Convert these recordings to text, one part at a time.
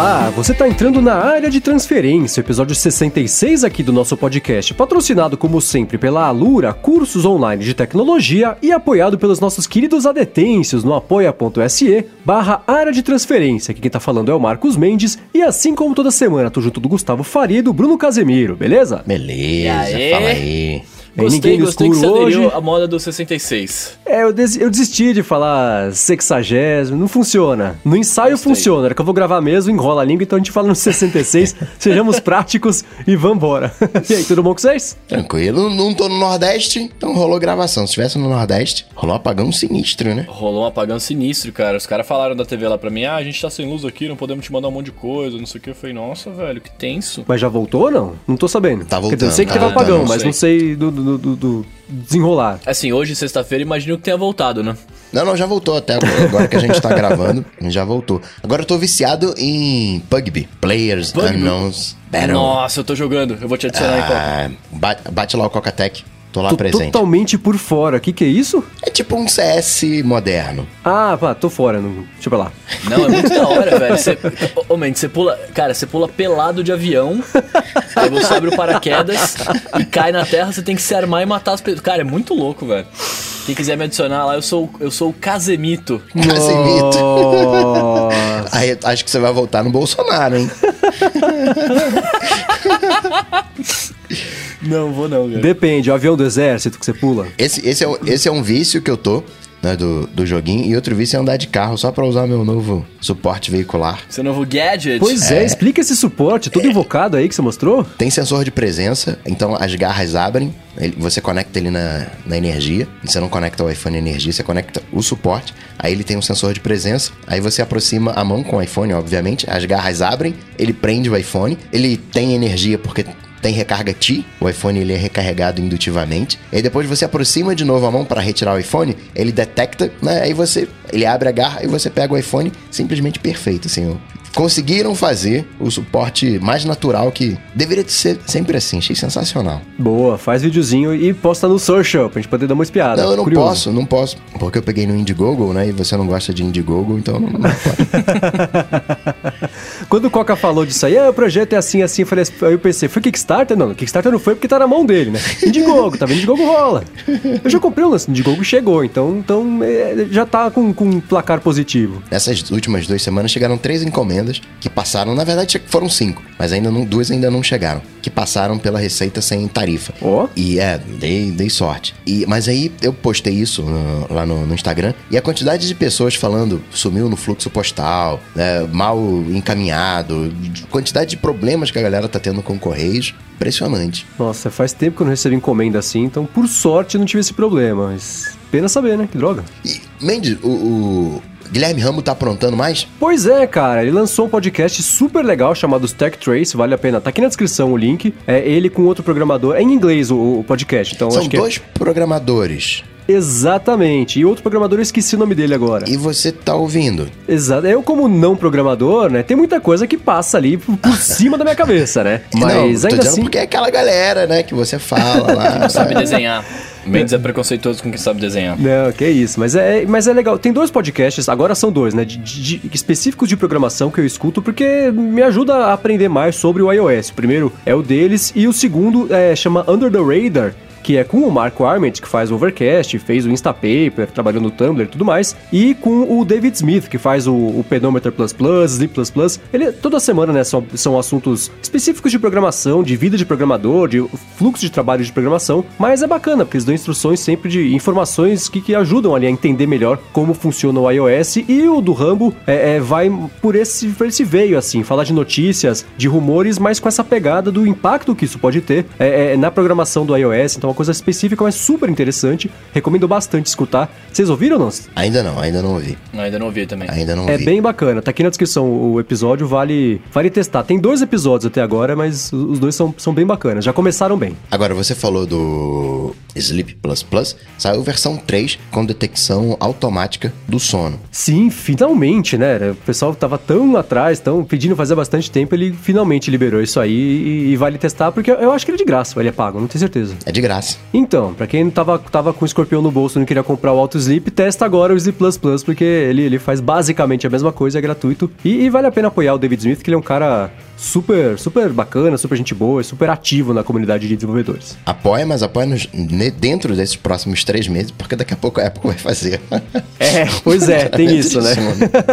Olá, você está entrando na área de transferência, episódio 66 aqui do nosso podcast, patrocinado como sempre pela Alura, cursos online de tecnologia e apoiado pelos nossos queridos adetêncios no apoia.se barra área de transferência, que quem tá falando é o Marcos Mendes, e assim como toda semana, tô junto do Gustavo Faria e do Bruno Casemiro, beleza? Beleza, fala aí. É, Gostei, ninguém no gostei que você escuro aderiu hoje. à moda do 66. É, eu, des- eu desisti de falar sexagésimo, não funciona. No ensaio Gostei. funciona, era que eu vou gravar mesmo, enrola a língua, então a gente fala no 66, sejamos práticos e vambora. e aí, tudo bom com vocês? Tranquilo, não tô no Nordeste, então rolou gravação. Se tivesse no Nordeste, rolou um apagão sinistro, né? Rolou um apagão sinistro, cara. Os caras falaram da TV lá pra mim, ah, a gente tá sem luz aqui, não podemos te mandar um monte de coisa, não sei o que. Eu falei, nossa, velho, que tenso. Mas já voltou ou não? Não tô sabendo. Tá Quer dizer, eu sei que voltando, teve tá apagão, voltando, mas não não sei do, do- do- do desenrolar. Assim, hoje, sexta-feira, imagino que tenha voltado, né? Não, não, já voltou até agora, agora que a gente tá gravando, já voltou. Agora eu tô viciado em PUBG, Players PUBG? Unknowns Battle. Nossa, eu tô jogando. Eu vou te adicionar qual. Ah, bate, bate lá o Coca-Tech, tô lá Tô presente. totalmente por fora. O que que é isso? É tipo um CS moderno. Ah, pá, tô fora. Não... Deixa eu ver lá. Não, é muito da hora, velho. Você, ô, Mendes, você pula. Cara, você pula pelado de avião, aí você abre o paraquedas e cai na terra, você tem que se armar e matar as pessoas. Cara, é muito louco, velho. Quem quiser me adicionar lá, eu sou, eu sou o Casemito. Casemito. Aí acho que você vai voltar no Bolsonaro, hein? Não, vou não, cara. Depende, o avião do exército que você pula. Esse, esse, é, esse é um vício que eu tô, né, do, do joguinho. E outro vício é andar de carro só pra usar meu novo suporte veicular. Seu novo gadget? Pois é, explica esse suporte todo invocado aí que você mostrou. Tem sensor de presença, então as garras abrem, ele- você conecta ele na, na energia. Você não conecta o iPhone à energia, você conecta o suporte. Aí ele tem um sensor de presença. Aí você aproxima a mão com o iPhone, obviamente. As garras abrem, ele prende o iPhone. Ele tem energia porque tem recarga T. O iPhone ele é recarregado indutivamente. E depois você aproxima de novo a mão para retirar o iPhone, ele detecta, né? Aí você, ele abre a garra e você pega o iPhone, simplesmente perfeito, assim. Conseguiram fazer o suporte mais natural que deveria ser sempre assim. Achei sensacional. Boa, faz videozinho e posta no social pra gente poder dar uma espiada. Não, eu não Curioso. posso, não posso. Porque eu peguei no Indiegogo, né? E você não gosta de Indiegogo, então não, não pode. Quando o Coca falou disso aí, ah, o projeto é assim, assim, eu falei, assim, aí eu pensei, foi Kickstarter? Não, Kickstarter não foi porque tá na mão dele, né? Indiegogo, tá vendo? Indiegogo rola. Eu já comprei um lance, Indiegogo chegou, então, então é, já tá com, com um placar positivo. Nessas últimas duas semanas chegaram três encomendas que passaram, na verdade foram cinco, mas ainda não, duas ainda não chegaram, que passaram pela receita sem tarifa. Ó. E é, dei, dei sorte. E, mas aí eu postei isso no- lá no, no Instagram e a quantidade de pessoas falando sumiu no fluxo postal, né, mal encaminhado, quantidade de problemas que a galera tá tendo com correios, impressionante. Nossa, faz tempo que eu não recebo encomenda assim, então por sorte eu não tive esse problema, mas pena saber, né? Que droga. E, Mendes, o, o Guilherme Rambo tá aprontando mais? Pois é, cara, ele lançou um podcast super legal chamado Stack Trace, vale a pena. Tá aqui na descrição o link. É ele com outro programador. É em inglês o, o podcast, então São acho que é- dois programadores Exatamente. E outro programador, eu esqueci o nome dele agora. e você tá ouvindo. Exato. Eu, como não programador, né, tem muita coisa que passa ali por, por cima da minha cabeça, né? Mas não, tô ainda assim. porque é aquela galera, né, que você fala lá. Sabe desenhar. Mendes é preconceituoso com quem sabe desenhar. Não, que isso, mas é, mas é legal. Tem dois podcasts, agora são dois, né? de- de- específicos de programação que eu escuto porque me ajuda a aprender mais sobre o iOS. O primeiro é o deles e o segundo é, chama Under the Radar. Que é com o Marco Arment, que faz o Overcast, fez o Instapaper, trabalhou no Tumblr e tudo mais, e com o David Smith, que faz o, o Pedometer Plus Plus, Sleep Plus Plus. Ele, toda semana, né, são, são assuntos específicos de programação, de vida de programador, de fluxo de trabalho de programação, mas é bacana, porque eles dão instruções sempre de informações que, que ajudam ali a entender melhor como funciona o iOS, e o do Rambo é, é, vai por esse, por esse veio, assim, falar de notícias, de rumores, mas com essa pegada do impacto que isso pode ter é, é, na programação do iOS, então uma coisa específica, mas super interessante, recomendo bastante escutar. Vocês ouviram ou não? Ainda não, ainda não ouvi. Ainda não ouvi também. Ainda não É vi. bem bacana, tá aqui na descrição o episódio, vale, vale testar. Tem dois episódios até agora, mas os dois são, são bem bacanas, já começaram bem. Agora, você falou do Sleep Plus Plus, saiu versão 3 com detecção automática do sono. Sim, finalmente, né? O pessoal tava tão atrás, tão pedindo fazer bastante tempo, ele finalmente liberou isso aí e, e vale testar, porque eu acho que ele é de graça, ele é pago, não tenho certeza. É de graça. Então, pra quem tava, tava com o escorpião no bolso e não queria comprar o Auto Sleep, testa agora o Sleep Plus Plus, porque ele, ele faz basicamente a mesma coisa, é gratuito. E, e vale a pena apoiar o David Smith, que ele é um cara super, super bacana, super gente boa, super ativo na comunidade de desenvolvedores. Apoia, mas apoia nos, dentro desses próximos três meses, porque daqui a pouco a Apple vai fazer. É, pois é, tem isso, né?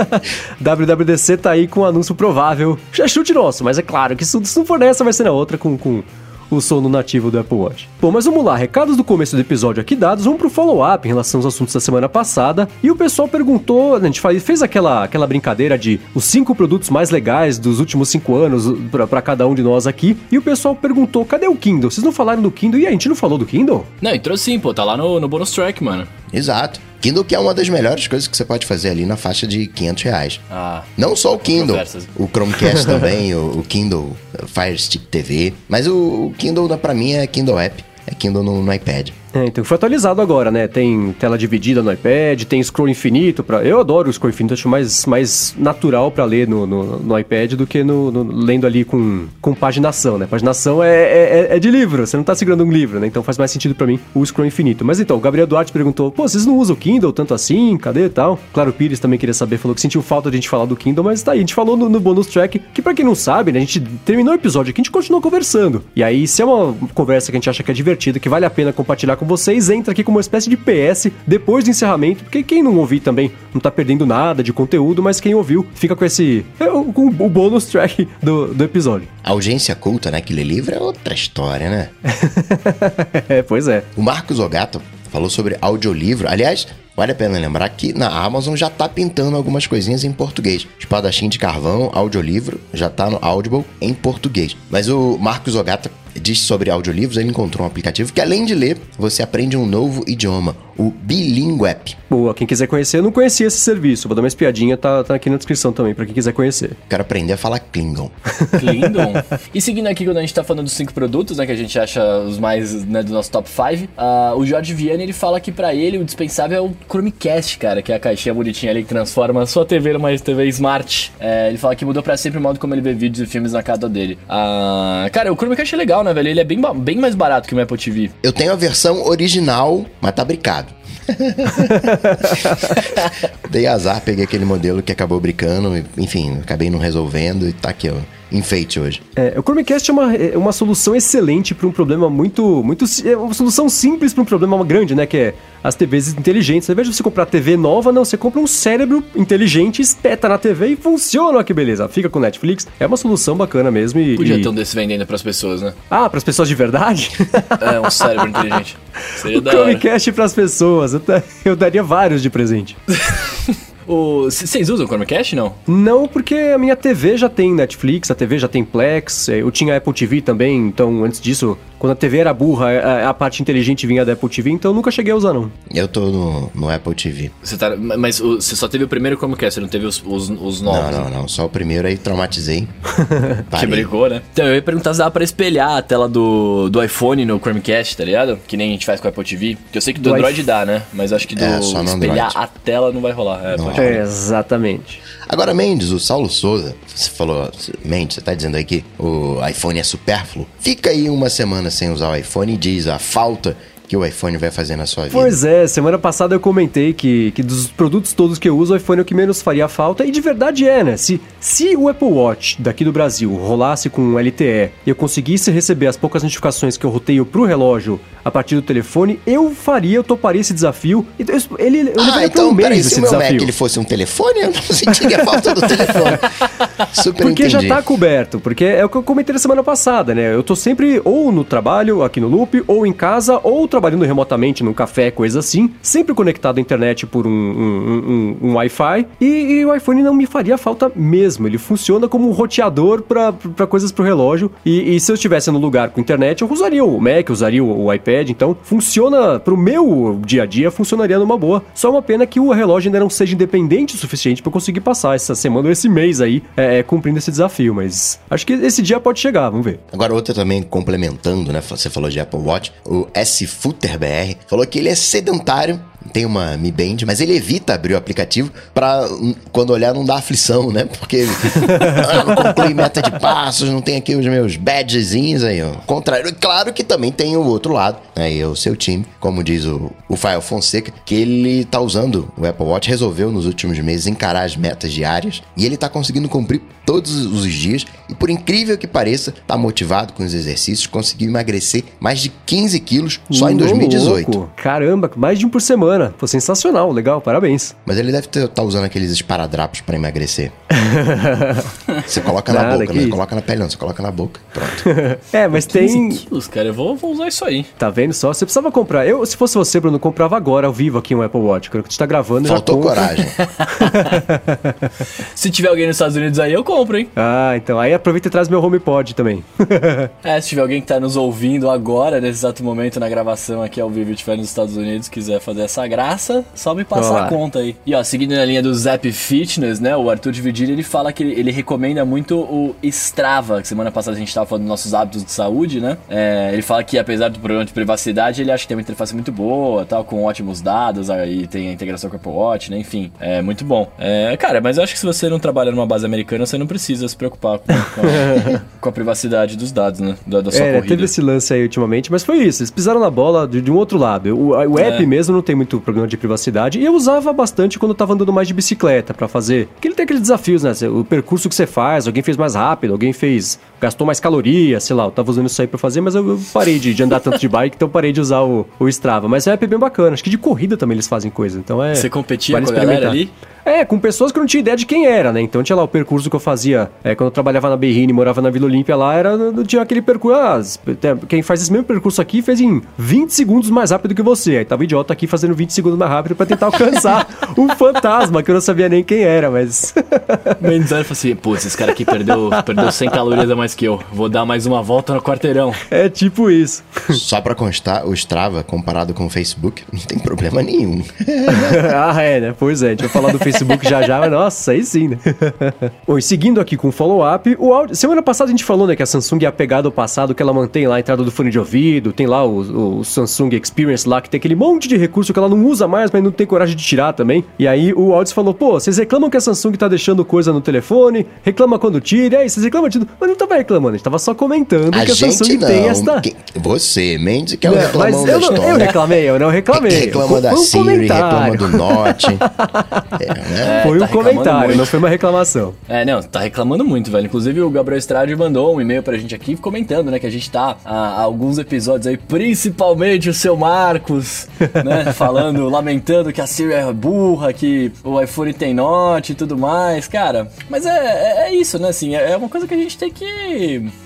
WWDC tá aí com um anúncio provável. Já é chute nosso, mas é claro que se se não for nessa, vai ser na outra com, com o sono nativo do Apple Watch. Bom, mas vamos lá, recados do começo do episódio aqui dados, vamos pro follow-up em relação aos assuntos da semana passada. E o pessoal perguntou, a gente fez aquela, aquela brincadeira de os cinco produtos mais legais dos últimos cinco anos pra- pra cada um de nós aqui. E o pessoal perguntou, cadê o Kindle? Vocês não falaram do Kindle? E a gente não falou do Kindle? Não, entrou sim, pô, tá lá no, no bonus track, mano. Exato. Kindle que é uma das melhores coisas que você pode fazer ali na faixa de 500 reais. Ah. Não só o Kindle, Conversas. o Chromecast também, o, o Kindle Fire Stick TV, mas o, o Kindle pra mim é Kindle App, é Kindle no, no iPad. É, então foi atualizado agora, né? Tem tela dividida no iPad, tem scroll infinito. Pra... Eu adoro o scroll infinito, acho mais, mais natural pra ler no, no, no iPad do que no, no- lendo ali com, com paginação, né? Paginação é, é, é de livro, você não tá segurando um livro, né? Então faz mais sentido pra mim o scroll infinito. Mas então, o Gabriel Duarte perguntou: pô, vocês não usam o Kindle tanto assim? Cadê e tal? Claro, o Pires também queria saber, falou que sentiu falta de a gente falar do Kindle, mas tá aí, a gente falou no, no bonus track, que pra quem não sabe, né? A gente terminou o episódio aqui, a gente continuou conversando. E aí, se é uma conversa que a gente acha que é divertida, que vale a pena compartilhar com vocês, entra aqui como uma espécie de PS depois do encerramento, porque quem não ouvir também não tá perdendo nada de conteúdo, mas quem ouviu fica com esse. é, com o bônus track do, do episódio. A urgência culta, né, que lê livro é outra história, né? é, pois é. O Marcos Ogato falou sobre audiolivro. Aliás, vale a pena lembrar que na Amazon já tá pintando algumas coisinhas em português. Espadachim de Carvão, audiolivro, já tá no Audible em português. Mas o Marcos Ogata disse sobre audiolivros, ele encontrou um aplicativo que além de ler, você aprende um novo idioma, o Bilingue App. Boa, quem quiser conhecer, eu não conhecia esse serviço. Vou dar uma espiadinha, tá, tá aqui na descrição também, pra quem quiser conhecer. Quero aprender a falar Klingon. Lindon. e seguindo aqui, quando a gente tá falando dos cinco produtos, né, que a gente acha os mais, né, do nosso top 5, o Jorge Vianney, ele fala que pra ele o dispensável é o Chromecast, cara, que é a caixinha bonitinha ali que transforma a sua TV numa TV Smart. É, ele fala que mudou pra sempre o modo como ele vê vídeos e filmes na casa dele. Ah, cara, o Chromecast é legal, né, velho? Ele é bem, bem mais barato que o Apple TV. Eu tenho a versão original, mas tá bricado. Dei azar, peguei aquele modelo que acabou bricando, e, enfim, acabei não resolvendo e tá aqui, ó, enfeite hoje. É, o Chromecast é uma, é uma solução excelente para um problema muito, muito. É uma solução simples para um problema grande, né? Que é as TVs inteligentes. Ao invés de você comprar TV nova, não, você compra um cérebro inteligente, espeta na TV e funciona. Olha que beleza. Fica com Netflix. É uma solução bacana mesmo. E, Podia e- ter um desse vendendo pras pessoas, né? Ah, para as pessoas de verdade? É, um cérebro inteligente. Seria o da. Chromecast para as pessoas. Eu, eu daria vários de presente. Vocês usam o Chromecast, não? Não, porque a minha TV já tem Netflix, a TV já tem Plex, eh, eu tinha Apple TV também, então antes disso, quando a TV era burra, a, a parte inteligente vinha da Apple TV, então eu nunca cheguei a usar não. Eu tô no, no Apple TV. Você tá, mas você só teve o primeiro Chromecast, você não teve os, os, os novos? Não, não, não. Só o primeiro aí traumatizei. Que brigou, né? Então, eu ia perguntar se dava pra espelhar a tela do, do iPhone no Chromecast, tá ligado? Que nem a gente faz com o Apple TV. Que eu sei que do, Do Android iPh- dá, né? Mas acho que do É, espelhar Android. a tela não vai rolar. É, É, exatamente. Agora, Mendes, o Saulo Souza, você falou, Mendes, você tá dizendo aí que o iPhone é supérfluo? Fica aí uma semana sem usar o iPhone e diz a falta que o iPhone vai fazer na sua vida. Pois é, semana passada eu comentei que, que dos produtos todos que eu uso, o iPhone é o que menos faria falta, e de verdade é, né? Se, se o Apple Watch daqui do Brasil rolasse com um LTE e eu conseguisse receber as poucas notificações que eu roteio pro relógio a partir do telefone, eu faria, eu toparia esse desafio. Eu- Ele, eu Ah, um então, mês peraí, se o meu desafio. Mac ele fosse um telefone, eu não sentiria falta do telefone. Super Porque já entendi. tá coberto, porque é o que eu comentei na semana passada, né? Eu tô sempre ou no trabalho, aqui no Loop, ou em casa, ou trabalhando remotamente num café, coisa assim, sempre conectado à internet por um, um, um- um Wi-Fi, e, e o iPhone não me faria falta mesmo. Ele funciona como um roteador pra coisas pro relógio, e, e se eu estivesse no lugar com internet, eu usaria o Mac, usaria o, o iPad, então funciona pro meu dia a dia, funcionaria numa boa. Só uma pena que o relógio ainda não seja independente o suficiente eu conseguir passar essa semana ou esse mês aí é, é, cumprindo esse desafio, mas acho que esse dia pode chegar, vamos ver. Agora outra também complementando, né? Você falou de Apple Watch, o S FuterBR, falou que ele é sedentário tem uma Mi Band, mas ele evita abrir o aplicativo pra hum, quando olhar não dar aflição, né? Porque ah, não meta de passos, não tem aqui os meus badgezinhos aí, ó. Contrário, claro que também tem o outro lado, aí né? o seu time, como diz o, o Fael Fonseca, que ele tá usando o Apple Watch, resolveu nos últimos meses encarar as metas diárias e ele tá conseguindo cumprir todos os dias e por incrível que pareça, tá motivado com os exercícios, conseguiu emagrecer mais de 15 quilos só em 2018. Louco. Caramba, mais de um por semana. Foi sensacional, legal, parabéns. Mas ele deve estar tá usando aqueles esparadrapos para emagrecer. você coloca Nada, na boca, não coloca na pele não, você coloca na boca, pronto. é, mas tem... quilos, cara, eu vou, vou, usar isso aí. Tá vendo só? Você precisava comprar. Eu, se fosse você, Bruno, comprava agora, ao vivo aqui um Apple Watch. Quando gente tá gravando, Faltou coragem. se tiver alguém nos Estados Unidos aí, eu compro, hein? Ah, então. Aí aproveita e traz meu HomePod também. é, se tiver alguém que tá nos ouvindo agora, nesse exato momento, na gravação aqui ao vivo, e estiver nos Estados Unidos, quiser fazer essa graça, só me passar a conta aí. E ó, seguindo na linha do Zap Fitness, né, o Arthur de ele fala que ele, ele, recomenda muito o Strava, que semana passada a gente tava falando dos nossos hábitos de saúde, né? É, ele fala que apesar do problema de privacidade, ele acha que tem uma interface muito boa, tal, com ótimos dados, aí tem a integração com o Apple Watch, né? Enfim, é muito bom. É, cara, mas eu acho que se você não trabalha numa base americana, você não precisa se preocupar com, com, a, com a, privacidade dos dados, né? Da, da sua é, corrida. teve esse lance aí ultimamente, mas foi isso. Eles pisaram na bola de, de um outro lado. O, o app é. mesmo não tem muito problema de privacidade. E eu usava bastante quando eu tava andando mais de bicicleta para fazer. Porque ele tem aqueles desafios, né? O percurso que você faz, alguém fez mais rápido, alguém fez. Gastou mais calorias, sei lá. Eu tava usando isso aí pra fazer, mas eu, eu parei de, de, andar tanto de bike, então parei de usar o, o Strava. Mas o app é bem bacana. Acho que de corrida também eles fazem coisa. Então é. Você competia com a galera ali? É, com pessoas que eu não tinha ideia de quem era, né? Então tinha lá o percurso que eu fazia é, quando eu trabalhava na Berrine, morava na Vila Olímpia lá, era, tinha aquele percurso. Ah, quem faz esse mesmo percurso aqui fez em 20 segundos mais rápido que você. Aí tava o idiota aqui fazendo 20 segundos mais rápido para tentar alcançar um fantasma, que eu não sabia nem quem era, mas. Mendes falou assim: putz, esse cara aqui perdeu, perdeu 100 calorias a mais que eu. Vou dar mais uma volta no quarteirão. É tipo isso. Só pra constar, o Strava, comparado com o Facebook, não tem problema nenhum. ah, é, né? Pois é, a gente vai falar do Facebook já já, mas nossa, aí sim, né? Bom, e seguindo aqui com o follow-up, o áudio... Semana passada a gente falou, né, que a Samsung é apegada ao passado, que ela mantém lá a entrada do fone de ouvido, tem lá o, o Samsung Experience lá, que tem aquele monte de recurso que ela não usa mais, mas não tem coragem de tirar também. E aí o Aldes falou, pô, vocês reclamam que a Samsung tá deixando coisa no telefone, reclama quando tira, e aí vocês reclamam de tudo. Mas não tava reclamando, a gente tava só comentando a que a Samsung não. tem esta... Você, Mendes, que é o não, reclamão mas eu, não, eu reclamei, eu não reclamei. Reclama da um Siri, comentário. reclama do Note. é, né? Foi tá um comentário, muito. não foi uma reclamação. É, não, tá reclamando muito, velho. Inclusive o Gabriel Estrade mandou um e-mail pra gente aqui comentando, né, que a gente tá há, alguns episódios aí, principalmente o seu Marcos, né, falando, lamentando que a Siri é burra, que o iPhone tem Note e tudo mais, cara. Mas é, é, é isso, né, assim, é, é uma coisa que a gente tem que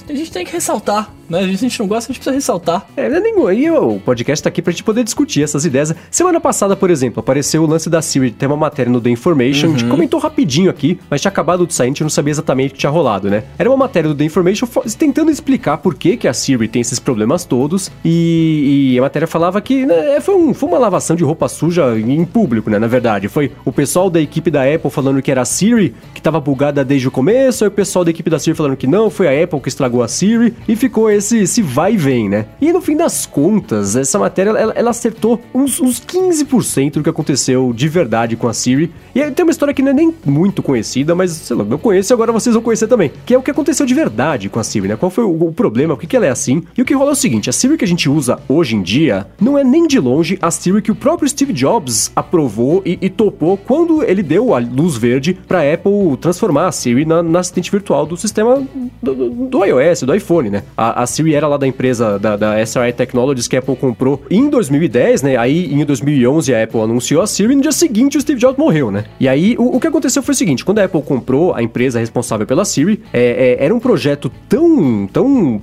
a gente tem que ressaltar, né? A gente não gosta, a gente precisa ressaltar. É, não é nenhum. E o podcast tá aqui pra gente poder discutir essas ideias. Semana passada, por exemplo, apareceu o lance da Siri, tem uma matéria no The Information, uhum. a gente uhum. comentou rapidinho aqui, mas tinha acabado de sair, a gente não sabia exatamente o que tinha rolado, né? Era uma matéria do The Information tentando explicar por que, que a Siri tem esses problemas todos, e, e a matéria falava que né, foi, um, foi uma lavação de roupa suja em público, né? Na verdade, foi o pessoal da equipe da Apple falando que era a Siri que tava bugada desde o começo, aí o pessoal da equipe da Siri falando que não, foi a Apple que estragou a Siri e ficou esse, esse vai e vem, né? E no fim das contas, essa matéria ela, ela acertou uns, uns 15% do que aconteceu de verdade com a Siri. E tem uma história que não é nem muito conhecida, mas sei lá, eu conheço e agora vocês vão conhecer também. Que é o que aconteceu de verdade com a Siri, né? Qual foi o, o problema, por que, que ela é assim? E o que rola é o seguinte: a Siri que a gente usa hoje em dia não é nem de longe a Siri que o próprio Steve Jobs aprovou e, e topou quando ele deu a luz verde para Apple transformar a Siri na, na assistente virtual do sistema do, do, do iOS, do iPhone, né? A, a Siri era lá da empresa da, da SRI Technologies que a Apple comprou em 2010, né? Aí em 2011 a Apple anunciou a Siri e no dia seguinte o Steve Jobs morreu, né? E aí o, o que aconteceu foi o seguinte: quando a Apple comprou a empresa responsável pela Siri, é, é, era um projeto tão, tão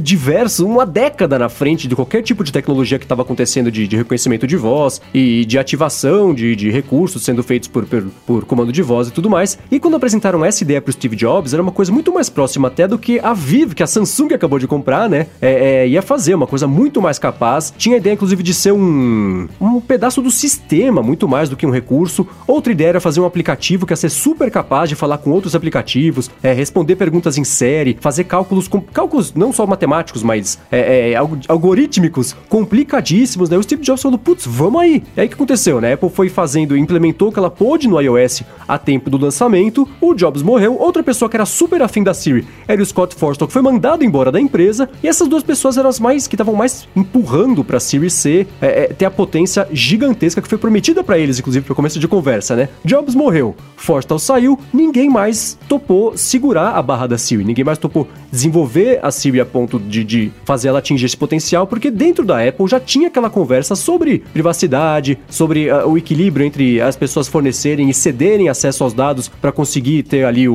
diverso, uma década na frente de qualquer tipo de tecnologia que estava acontecendo de, de, reconhecimento de voz e de ativação de, de recursos sendo feitos por, por, por, comando de voz e tudo mais. E quando apresentaram essa ideia para o Steve Jobs, era uma coisa muito mais próxima até do que a Vive que a Samsung acabou de comprar, né? É, é, ia fazer uma coisa muito mais capaz. Tinha a ideia, inclusive, de ser um, um pedaço do sistema, muito mais do que um recurso. Outra ideia era fazer um aplicativo que ia ser super capaz de falar com outros aplicativos, é, responder perguntas em série, fazer cálculos, com, cálculos não só matemáticos, mas é, é, algorítmicos complicadíssimos, né? O Steve Jobs falou, putz, vamos aí. E aí o que aconteceu, né? A Apple foi fazendo, implementou o que ela pôde no iOS a tempo do lançamento, o Jobs morreu, outra pessoa que era super afim da Siri era o Scott Forstall, que foi mandado embora da empresa, e essas duas pessoas eram as mais, que estavam mais empurrando pra Siri ser, é, é, ter a potência gigantesca que foi prometida para eles, inclusive, para começo de conversa, né? Jobs morreu, Forstall saiu, ninguém mais topou segurar a barra da Siri, ninguém mais topou desenvolver a Siri a ponto de, de fazer ela atingir esse potencial, porque dentro da Apple já tinha aquela conversa sobre privacidade, sobre uh, o equilíbrio entre as pessoas fornecerem e cederem acesso aos dados para conseguir ter ali o,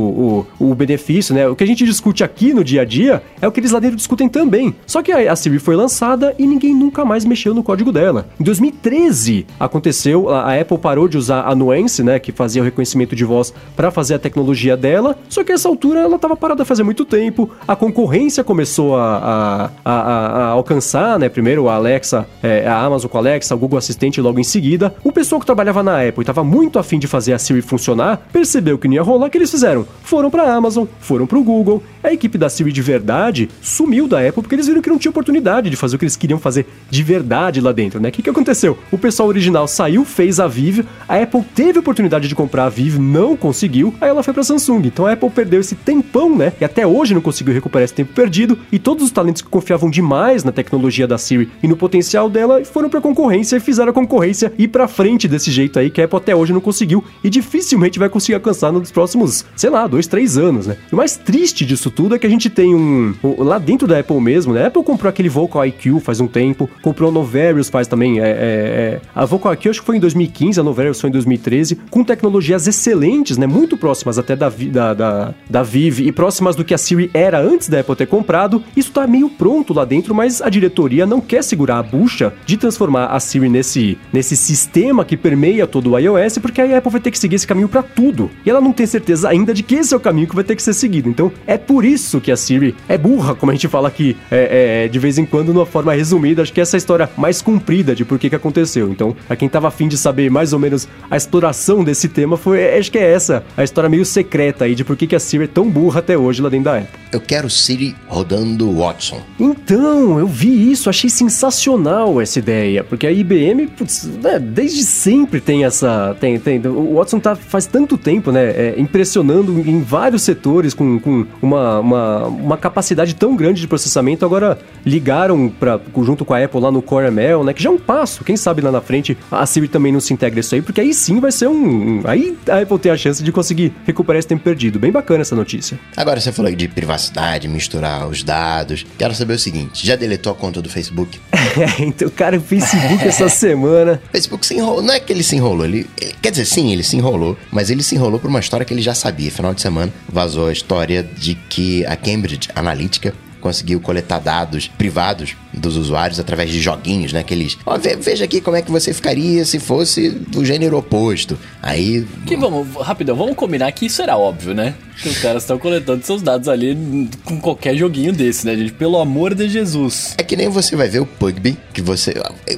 o, o, benefício, né? O que a gente discute aqui no dia a dia é o que eles lá dentro discutem também. Só que a, Siri foi lançada e ninguém nunca mais mexeu no código dela. Em 2013 aconteceu, a, Apple parou de usar a Nuance, né, que fazia o reconhecimento de voz para fazer a tecnologia dela, só que essa altura ela estava parada fazia muito tempo, a concorrência começou a, a, a, a alcançar, né? Primeiro a Alexa, é, a Amazon com a Alexa, o Google Assistente logo em seguida. O pessoal que trabalhava na Apple e estava muito afim de fazer a Siri funcionar, percebeu que não ia rolar, o que eles fizeram? Foram para a Amazon, foram para o Google. A equipe da Siri de verdade sumiu da Apple porque eles viram que não tinha oportunidade de fazer o que eles queriam fazer de verdade lá dentro, né? O que, que aconteceu? O pessoal original saiu, fez a Vive, a Apple teve oportunidade de comprar a Vive, não conseguiu, aí ela foi para Samsung. Então a Apple perdeu esse tempão, né? E até hoje não conseguiu recuperar esse tempo perdido e todos os talentos que confiavam demais na tecnologia da Siri e no potencial dela foram para concorrência e fizeram a concorrência ir para frente desse jeito aí que a Apple até hoje não conseguiu e dificilmente vai conseguir alcançar nos próximos, sei lá, dois, três anos, né? O mais triste disso tudo é que a gente tem um lá dentro da Apple mesmo, né? A Apple comprou aquele Vocal IQ faz um tempo, comprou a Novarius faz também, é, é, é, a Vocal IQ acho que foi em 2015, a Novarius foi em 2013, com tecnologias excelentes, né? Muito próximas até da, da, da, da Vive e próximas do que a Siri era antes da Apple ter comprado. Isso tá meio pronto lá dentro, mas a diretoria não quer segurar a bucha de transformar a Siri nesse, nesse sistema que permeia todo o iOS, porque a Apple vai ter que seguir esse caminho para tudo. E ela não tem certeza ainda de que esse é o caminho que vai ter que ser seguido. Então é por isso que a Siri é burra, como a gente fala aqui é, é, de vez em quando, numa forma resumida. Acho que essa é a história mais comprida de por que, que aconteceu. Então, pra quem tava afim de saber mais ou menos a exploração desse tema, foi acho que é essa a história meio secreta aí de por que, que a Siri é tão burra até hoje lá dentro da Apple. Eu quero Siri rodando Watson. Então, eu vi isso, achei sensacional essa ideia, porque a IBM, putz, né, desde sempre tem essa. Tem, tem, o Watson tá faz tanto tempo, né? É, impressionando em vários setores com, com uma, uma, uma, capacidade tão grande de processamento. Agora ligaram pra, junto com a Apple lá no Core ML, né? Que já é um passo. Quem sabe lá na frente a Siri também não se integra isso aí, porque aí sim vai ser um. Aí a Apple tem a chance de conseguir recuperar esse tempo perdido. Bem bacana essa notícia. Agora você falou de privacidade, misturar os dados. Quero saber o seguinte: já deletou a conta do Facebook? É, então, cara, o Facebook essa semana. O Facebook se enrolou. Não é que ele se enrolou, ele, ele, Quer dizer, sim, ele se enrolou, mas ele se enrolou por uma história que ele já sabia. Final de semana vazou a história de que a Cambridge Analytica conseguiu coletar dados privados dos usuários através de joguinhos, né? Aqueles. Ó, veja aqui como é que você ficaria se fosse do gênero oposto. Aí. Que vamos, rapidão, vamos combinar que isso era óbvio, né? Que os caras estão coletando seus dados ali com qualquer joguinho desse, né, gente? Pelo amor de Jesus. É que nem você vai ver o Pugby, que você.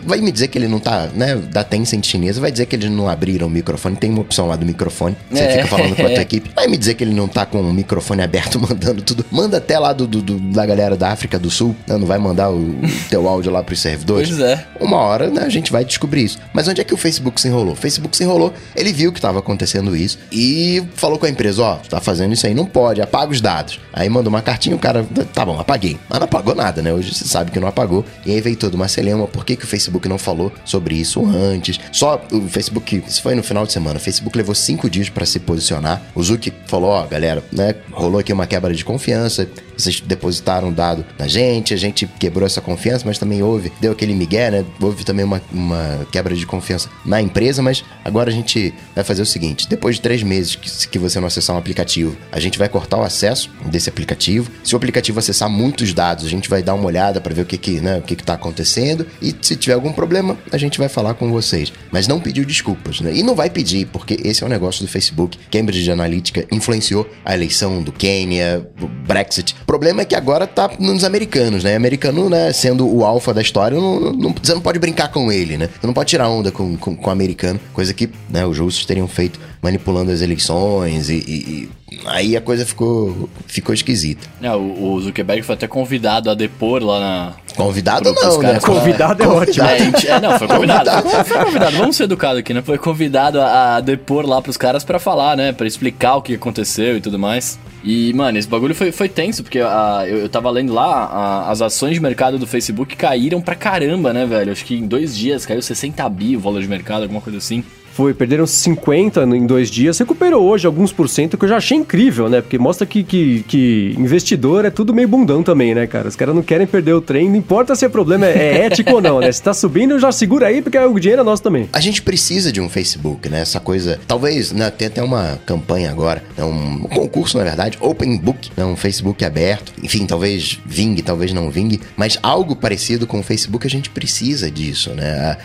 Vai me dizer que ele não tá, né? Da Tencent chinesa, vai dizer que eles não abriram o microfone. Tem uma opção lá do microfone. Você é. fica falando com a tua equipe. Vai me dizer que ele não tá com o microfone aberto mandando tudo. Manda até lá do, do, do da galera da África do Sul. Não, não vai mandar o teu áudio lá pros servidores. Pois é. Uma hora, né, a gente vai descobrir isso. Mas onde é que o Facebook se enrolou? O Facebook se enrolou, ele viu que tava acontecendo isso e falou com a empresa: ó, oh, tá fazendo isso aí, não pode, apaga os dados. Aí mandou uma cartinha, o cara, tá bom, apaguei. Mas não apagou nada, né? Hoje você sabe que não apagou. E aí veio toda uma celema, por que, que o Facebook não falou sobre isso antes? Só o Facebook, isso foi no final de semana, o Facebook levou cinco dias para se posicionar. O Zuki falou: ó, oh, galera, né, rolou aqui uma quebra de confiança, vocês depositaram dado na gente, a gente quebrou essa confiança, mas também houve, deu aquele migué, né? Houve também uma, uma quebra de confiança na empresa, mas agora a gente vai fazer o seguinte: depois de três meses que, que você não acessar um aplicativo, a gente vai cortar o acesso desse aplicativo. Se o aplicativo acessar muitos dados, a gente vai dar uma olhada para ver o que que, né, o que que tá acontecendo e se tiver algum problema, a gente vai falar com vocês. Mas não pediu desculpas, né? E não vai pedir, porque esse é o negócio do Facebook. Cambridge Analytica influenciou a eleição do Quênia, o Brexit problema é que agora tá nos americanos, né? Americano, né, sendo o alfa da história, não, não, você não pode brincar com ele, né? Você não pode tirar onda com, com, com o americano, coisa que né, os russos teriam feito manipulando as eleições e, e, e aí a coisa ficou, ficou esquisita. É, o, o Zuckerberg foi até convidado a depor lá na. Convidado não, né? Convidado é ótimo. É, gente, é, não, foi convidado. convidado. Foi convidado, vamos ser educados aqui, né? Foi convidado a, a depor lá pros caras para falar, né? Pra explicar o que aconteceu e tudo mais. E, mano, esse bagulho foi, foi tenso, porque a, eu, eu tava lendo lá, a, as ações de mercado do Facebook caíram pra caramba, né, velho? Acho que em dois dias caiu 60 bi o valor de mercado, alguma coisa assim. Foi, perderam 50 em dois dias, recuperou hoje alguns por cento, que eu já achei incrível, né? Porque mostra que, que, que investidor é tudo meio bundão também, né, cara? Os caras não querem perder o trem, não importa se o problema é, é ético ou não, né? Se tá subindo, já segura aí, porque o dinheiro é nosso também. A gente precisa de um Facebook, né? Essa coisa. Talvez, né? Tem até uma campanha agora, né? um, um concurso, na verdade, Open Book, né? um Facebook aberto. Enfim, talvez vingue, talvez não vingue, mas algo parecido com o Facebook a gente precisa disso, né?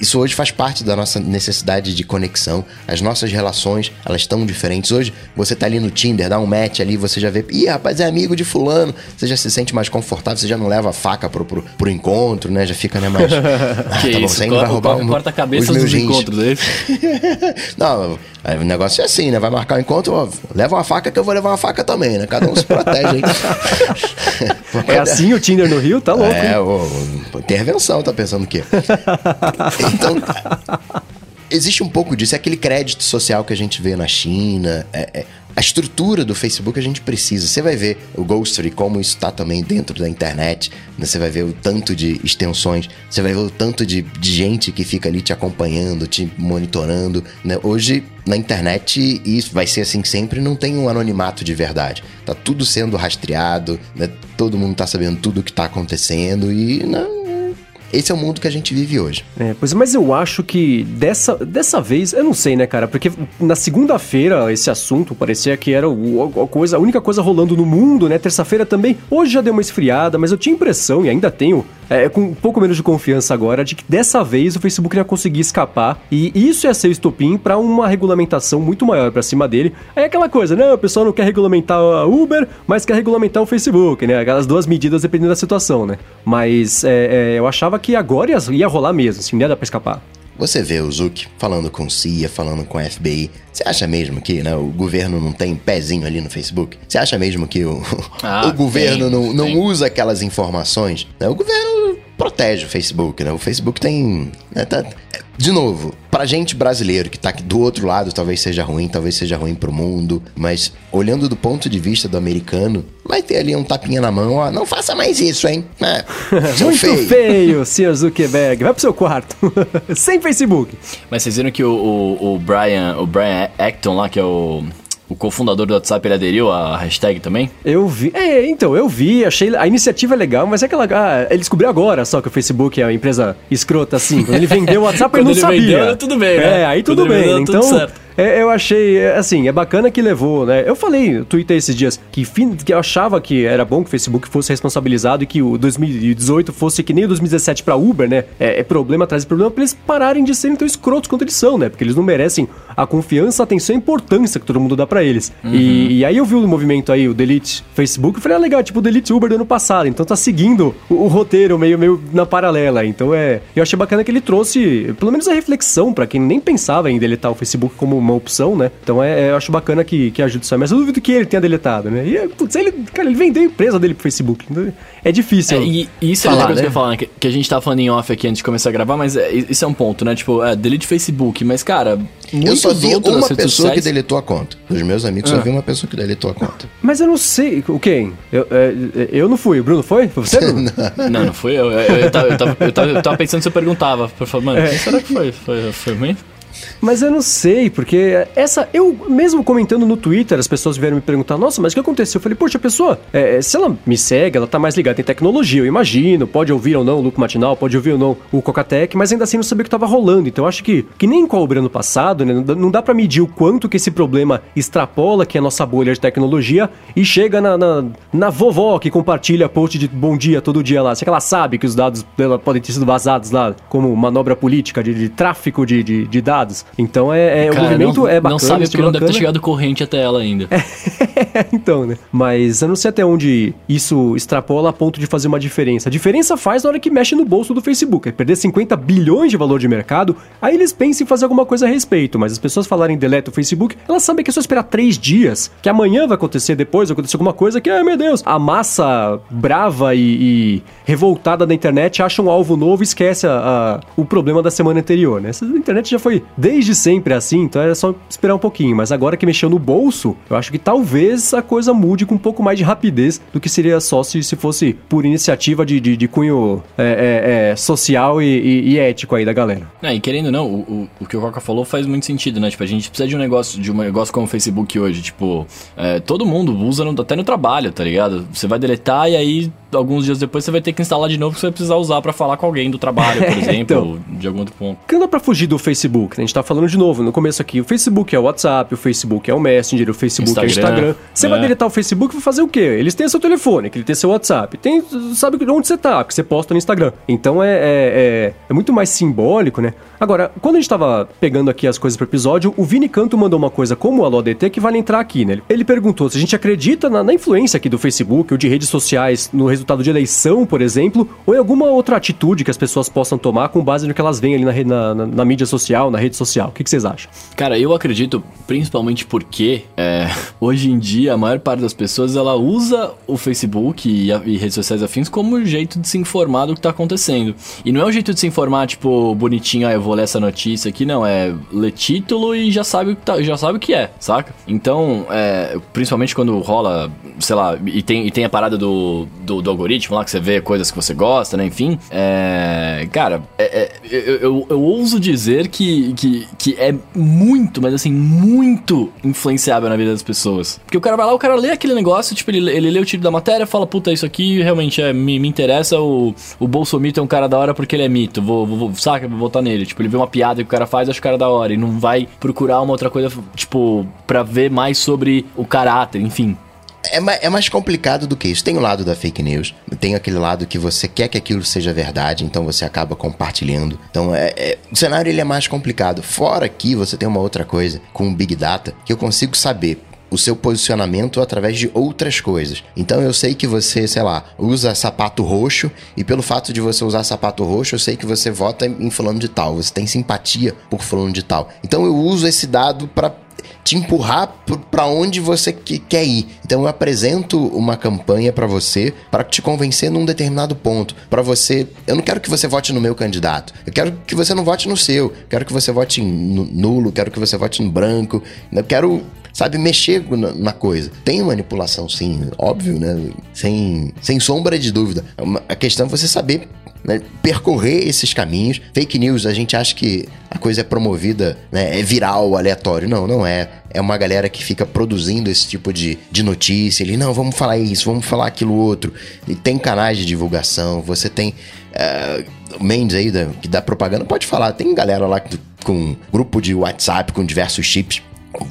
Isso hoje faz parte da nossa necessidade de conexão. As nossas relações, elas estão diferentes. Hoje, você tá ali no Tinder, dá um match ali, você já vê, ih, rapaz, é amigo de fulano. Você já se sente mais confortável, você já não leva a faca pro, pro, pro encontro, né? Já fica, né, mais... Ah, que tá bom, isso? você ainda vai roubar um, corta-cabeça dos encontros desse. não, o negócio é assim, né? Vai marcar o um encontro, ó, leva uma faca que eu vou levar uma faca também, né? Cada um se protege aí. é assim o Tinder no Rio? Tá louco. É, ô, intervenção, tá pensando o quê? Então, existe um pouco disso. É aquele crédito social que a gente vê na China. É, é, a estrutura do Facebook a gente precisa. Você vai ver o Ghostery, como isso está também dentro da internet. Né? Você vai ver o tanto de extensões. Você vai ver o tanto de, de gente que fica ali te acompanhando, te monitorando. Né? Hoje, na internet, isso vai ser assim sempre. Não tem um anonimato de verdade. Tá tudo sendo rastreado. Né? Todo mundo tá sabendo tudo o que tá acontecendo. E não esse é o mundo que a gente vive hoje. É, pois mas eu acho que dessa, dessa vez, eu não sei, né, cara? Porque na segunda-feira esse assunto parecia que era a, coisa, a única coisa rolando no mundo, né? Terça-feira também. Hoje já deu uma esfriada, mas eu tinha impressão, e ainda tenho, é, com um pouco menos de confiança agora, de que dessa vez o Facebook ia conseguir escapar. E isso ia ser o estopim para uma regulamentação muito maior para cima dele. Aí aquela coisa, né? O pessoal não quer regulamentar a Uber, mas quer regulamentar o Facebook, né? Aquelas duas medidas dependendo da situação, né? Mas é, é, eu achava que agora ia, ia rolar mesmo, assim, não ia dar pra escapar. Você vê o Zuck falando com CIA, falando com a FBI. Você acha mesmo que né, o governo não tem pezinho ali no Facebook? Você acha mesmo que o, ah, o governo tem, não, não usa aquelas informações? Né? O governo protege o Facebook, né? O Facebook tem. Né, tá, de novo, pra gente brasileiro que tá aqui do outro lado, talvez seja ruim, talvez seja ruim pro mundo, mas olhando do ponto de vista do americano, vai ter ali um tapinha na mão, ó, não faça mais isso, hein? É, Muito feio, feio senhor Zuckerberg, vai pro seu quarto, sem Facebook. Mas vocês viram que o, o, o Brian, o Brian Acton lá, que é o o cofundador do WhatsApp, ele aderiu à hashtag também? Eu vi. É, então, eu vi, achei. A iniciativa é legal, mas é aquela. Ah, ele descobriu agora só que o Facebook é uma empresa escrota assim. Quando ele vendeu o WhatsApp, ele não ele sabia. Vendeu, tudo bem, né? É, aí tudo Quando bem. Vendeu, então, tudo certo. É, eu achei, é, assim, é bacana que levou, né? Eu falei, no Twitter esses dias, que, fim, que eu achava que era bom que o Facebook fosse responsabilizado e que o 2018 fosse que nem o 2017 pra Uber, né? É, é problema atrás de problema pra eles pararem de serem tão escrotos quanto eles são, né? Porque eles não merecem a confiança, a atenção e a importância que todo mundo dá para eles. Uhum. E, e, aí eu vi o movimento aí, o Delete Facebook, e falei, ah, legal, tipo o Delete Uber do ano passado. Então tá seguindo o, o roteiro meio, meio na paralela. Então é. Eu achei bacana que ele trouxe, pelo menos a reflexão para quem nem pensava em deletar o Facebook como uma opção, né? Então é, é, eu acho bacana que, que ajude isso aí. Mas eu duvido que ele tenha deletado, né? E, putz, ele, cara, ele vendeu a empresa dele pro Facebook. Então é difícil. É, e, e isso falar, é outra coisa né? que eu ia falar, né? que, que, a gente tava falando em off aqui antes de começar a gravar, mas é, isso é um ponto, né? Tipo, é, delete Facebook, mas, cara, eu só vi uma pessoa sociais... que deletou a conta. Dos meus amigos, ah. só vi uma pessoa que deletou a conta. Mas eu não sei. O quem? Eu, é, eu não fui. O Bruno foi? Foi você, Bruno? não, não fui eu. Eu, eu, tava, eu, tava, eu, tava, eu tava pensando se eu perguntava. Eu falei, mano, é. será que foi? Foi, foi ruim? Mas eu não sei, porque essa. Eu mesmo comentando no Twitter, as pessoas vieram me perguntar: nossa, mas o que aconteceu? Eu falei, poxa, a pessoa, é, se ela me segue, ela tá mais ligada em tecnologia, eu imagino, pode ouvir ou não o Lupo Matinal, pode ouvir ou não o Cocatec, mas ainda assim não sabia o que tava rolando. Então acho que, que nem o ano passado, né, não dá para medir o quanto que esse problema extrapola que é a nossa bolha de tecnologia e chega na, na, na vovó que compartilha post de bom dia todo dia lá. Se ela sabe que os dados dela podem ter sido vazados lá como manobra política de, de tráfico de, de, de dados Então é, é o Cara, movimento não, é bacana. Não sabe porque não deve ter chegado corrente até ela ainda. então, né? Mas eu não sei até onde isso extrapola a ponto de fazer uma diferença. A diferença faz na hora que mexe no bolso do Facebook. É perder 50 bilhões de valor de mercado, aí eles pensam em fazer alguma coisa a respeito. Mas as pessoas falarem deleta o Facebook, elas sabem que é só esperar três dias, que amanhã vai acontecer, depois vai acontecer alguma coisa que, ai meu Deus, a massa brava e, e revoltada da internet acha um alvo novo e esquece a- a- o problema da semana anterior, né? Essa internet já foi desde sempre assim, então era só esperar um pouquinho. Mas agora que mexeu no bolso, eu acho que talvez a coisa mude com um pouco mais de rapidez do que seria só se, se fosse por iniciativa de, de, de cunho é, é, é, social e, e- e ético aí da galera. E querendo ou não, o, o, o que o Coca falou faz muito sentido, né? Tipo, a gente precisa de um negócio, de um negócio como o Facebook hoje. Tipo, é, todo mundo usa no- até no trabalho, tá ligado? Você vai deletar e aí, alguns dias depois, você vai ter que instalar de novo porque você vai precisar usar pra falar com alguém do trabalho, por exemplo, Então. de algum outro ponto. Que não dá pra fugir do Facebook, né? A gente tá falando de novo no começo aqui. O Facebook é o WhatsApp, o Facebook é o Messenger, o Facebook é o Instagram. Instagram. Você vai É. deletar o Facebook vai fazer o quê? Eles têm seu telefone, que ele tem seu WhatsApp. Tem, sabe onde você tá, porque você posta no Instagram. Então é, é, é, é muito mais simbólico, né? Agora, quando a gente tava pegando aqui as coisas pro episódio, o Vini Canto mandou uma coisa como o Alô ADT que vale entrar aqui, né? Ele perguntou se a gente acredita na, na influência aqui do Facebook ou de redes sociais no resultado de eleição, por exemplo, ou em alguma outra atitude que as pessoas possam tomar com base no que elas veem ali na, na, na- na mídia social, na rede social. O que, que vocês acham? Cara, eu acredito principalmente porque é, hoje em dia a maior parte das pessoas ela usa o Facebook e, a- e redes sociais afins como um jeito de se informar do que tá acontecendo. E não é um jeito de se informar, tipo, bonitinho, ah, eu vou ler essa notícia aqui, não. É ler título e já sabe o que, tá, já sabe o que é, saca? Então, é, principalmente quando rola, sei lá, e tem, e tem a parada do, do, do algoritmo lá que você vê coisas que você gosta, né? Enfim, é, cara, é- é, eu, eu, eu ouso dizer que, que, que é muito, mas assim, muito influenciável na vida das pessoas. Porque o cara vai lá, o cara lê aquele negócio, tipo, ele, ele lê o título da matéria, fala, puta, isso aqui realmente é, me, me interessa, o, o Bolsomito é um cara da hora porque ele é mito, vou, vou, vou saca, vou votar nele. Tipo, ele vê uma piada que o cara faz, acha o cara da hora, e não vai procurar uma outra coisa, tipo, pra ver mais sobre o caráter, enfim. É, é mais complicado do que isso. Tem o lado da fake news, tem aquele lado que você quer que aquilo seja verdade, então você acaba compartilhando. Então é, é- o cenário ele é mais complicado. Fora que você tem uma outra coisa com o Big Data que eu consigo saber o seu posicionamento através de outras coisas. Então eu sei que você, sei lá, usa sapato roxo e pelo fato de você usar sapato roxo, eu sei que você vota em fulano de tal, você tem simpatia por fulano de tal. Então eu uso esse dado para te empurrar para onde você que- quer ir. Então eu apresento uma campanha para você para te convencer num determinado ponto. Para você, eu não quero que você vote no meu candidato. Eu quero que você não vote no seu. Eu quero que você vote em nu- nulo, quero que você vote em branco. Eu quero sabe, mexer na, na coisa. Tem manipulação, sim, óbvio, né? Sem, sem sombra de dúvida. Uma- A questão é você saber né, percorrer esses caminhos. Fake news, a gente acha que a coisa é promovida, né, é viral, aleatório. Não, não é. É uma galera que fica produzindo esse tipo de, de notícia. Ele, não, vamos falar isso, vamos falar aquilo outro. E tem canais de divulgação, você tem. eh, Mendes aí da, que dá propaganda, pode falar. Tem galera lá que- com grupo de WhatsApp com diversos chips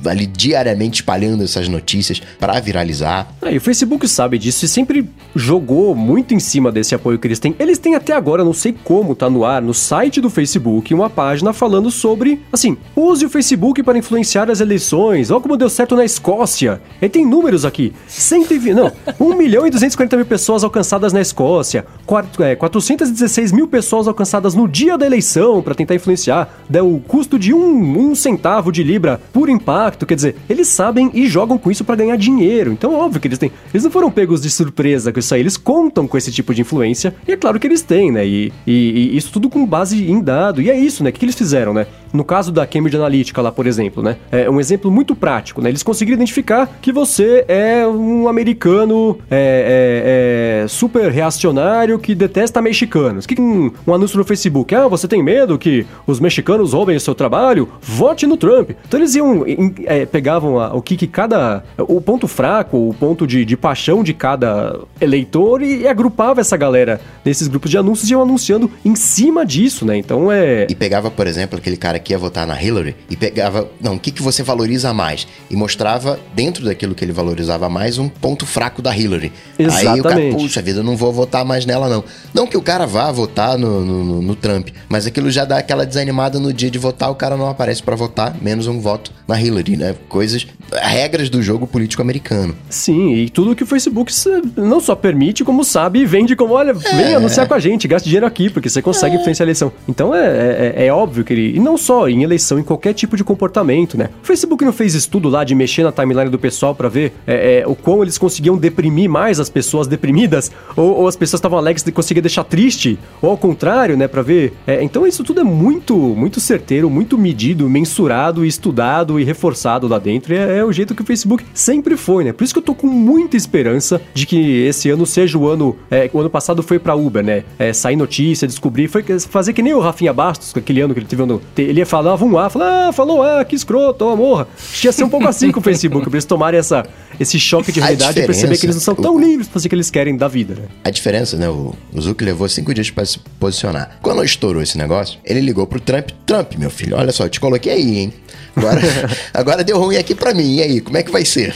ali diariamente espalhando essas notícias para viralizar. Ah, e o Facebook sabe disso e sempre jogou muito em cima desse apoio que eles têm. Eles têm até agora, não sei como, tá no ar, no site do Facebook, uma página falando sobre, assim, use o Facebook para influenciar as eleições. Olha como deu certo na Escócia. E tem números aqui. 120, não, 1 milhão e 240 mil pessoas alcançadas na Escócia. Quatro- é, 416 mil pessoas alcançadas no dia da eleição para tentar influenciar. Deu o custo de um, um centavo de libra por impacto. Quer dizer, eles sabem e jogam com isso para ganhar dinheiro. Então, óbvio que eles têm. Eles não foram pegos de surpresa com isso aí. Eles contam com esse tipo de influência. E é claro que eles têm, né? E, e- e isso tudo com base em dado. E é isso, né? O que eles fizeram, né? No caso da Cambridge Analytica lá, por exemplo, né? É um exemplo muito prático, né? Eles conseguiram identificar que você é um americano é, é, é, super reacionário que detesta mexicanos. Que um, um anúncio no Facebook, ah, você tem medo que os mexicanos roubem o seu trabalho? Vote no Trump. Então eles iam é, pegavam a, o que, que cada. o ponto fraco, o ponto de, de paixão de cada eleitor e, e agrupava essa galera nesses grupos de anúncios e iam anunciando em cima disso, né? Então é. E pegava, por exemplo, aquele cara que ia votar na Hillary e pegava, não, o que, que você valoriza mais? E mostrava, dentro daquilo que ele valorizava mais, um ponto fraco da Hillary. Exatamente. Aí o cara, puxa vida, eu não vou votar mais nela, não. Não que o cara vá votar no, no, no Trump, mas aquilo já dá aquela desanimada no dia de votar, o cara não aparece para votar, menos um voto na Hillary, né? Coisas, regras do jogo político americano. Sim, e tudo que o Facebook não só permite, como sabe e vende como, olha, é. vem anunciar com a gente, gaste dinheiro aqui, porque você consegue é. influenciar a eleição. Então é, é, é, óbvio que ele. E não só em eleição, em qualquer tipo de comportamento, né? O Facebook não fez estudo lá de mexer na timeline do pessoal para ver é, é, o quão eles conseguiam deprimir mais as pessoas deprimidas, ou, ou as pessoas estavam alegres e conseguia deixar triste, ou ao contrário, né? Pra ver. É, então isso tudo é muito, muito certeiro, muito medido, mensurado, estudado e reforçado lá dentro. E é, é o jeito que o Facebook sempre foi, né? Por isso que eu tô com muita esperança de que esse ano seja o ano. É, o ano passado foi pra Uber, né? É, sair notícia, descobrir, foi fazer que nem o Rafinha Bastos, aquele ano que ele teve ano. Ele ia falar, vamos lá, falar, ah, falou, ah, que escroto, oh, morra. Ia ser um pouco assim com o Facebook, pra eles tomarem essa, esse choque de realidade e perceber que eles não são tão o... livres pra fazer o que eles querem da vida, né? A diferença, né? O, o Zuck levou cinco dias para se posicionar. Quando estourou esse negócio, ele ligou pro Trump. Trump, meu filho, olha só, eu te coloquei aí, hein? Agora, agora deu ruim aqui pra mim. E aí, como é que vai ser?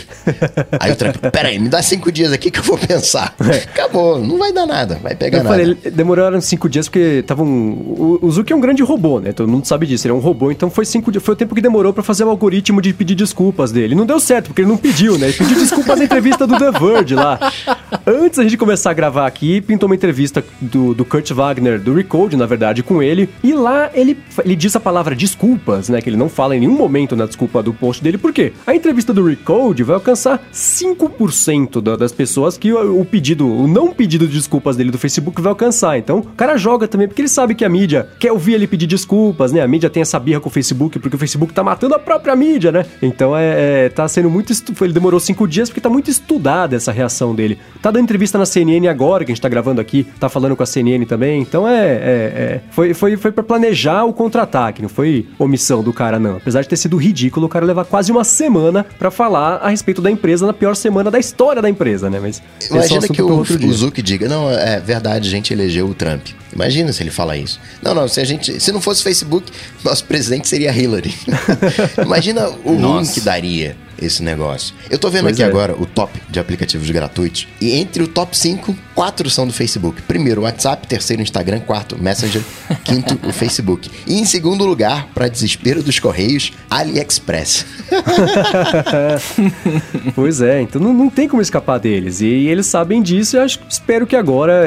Aí o Trump, peraí, me dá cinco dias aqui que eu vou pensar. É. Acabou, não vai dar nada, vai pegar eu nada. Falei, demoraram cinco dias porque estavam. Um, o, o Zuki é um grande robô, né? Todo mundo sabe disso. Ele é um robô, então foi cinco dias. Foi o tempo que demorou para fazer o algoritmo de pedir desculpas dele. Não deu certo, porque ele não pediu, né? Ele pediu desculpas na entrevista do The Verge lá. Antes da gente começar a gravar aqui, pintou uma entrevista do, do Kurt Wagner, do Recode, na verdade, com ele. E lá ele, ele diz a palavra desculpas, né? Que ele não fala em nenhum momento na desculpa do post dele. Por quê? A entrevista do Recode vai alcançar 5% da, das pessoas que o, o, pedido, o não pedido de desculpas dele do Facebook vai alcançar. Então, o cara joga também porque ele sabe que a mídia quer ouvir ele pedir desculpas, né? A mídia tem essa birra com o Facebook porque o Facebook tá matando a própria mídia, né? Então é, é tá sendo muito. Ele demorou cinco dias porque tá muito estudada essa reação dele. Tá dando entrevista na CNN agora, que a gente tá gravando aqui, tá falando com a CNN também. Então é. é, é foi, foi, foi para planejar o contra-ataque, não foi omissão do cara, não. Apesar de ter sido ridículo o cara levar quase uma semana para falar a respeito da empresa na pior semana da história da empresa, né? Mas imagina que o, o Zuck diga, não, é verdade, a gente elegeu o Trump. Imagina se ele falar isso. Não, não, se a gente, se não fosse Facebook, nosso presidente seria Hillary. imagina o ruim que daria esse negócio. Eu tô vendo pois aqui é. agora o top de aplicativos gratuitos. E entre o top 5, quatro são do Facebook. Primeiro, o WhatsApp. Terceiro, o Instagram. Quarto, Messenger. Quinto, o Facebook. E em segundo lugar, para desespero dos Correios, AliExpress. pois é, então não, não, tem como escapar deles. E, e eles sabem disso e acho, espero que agora,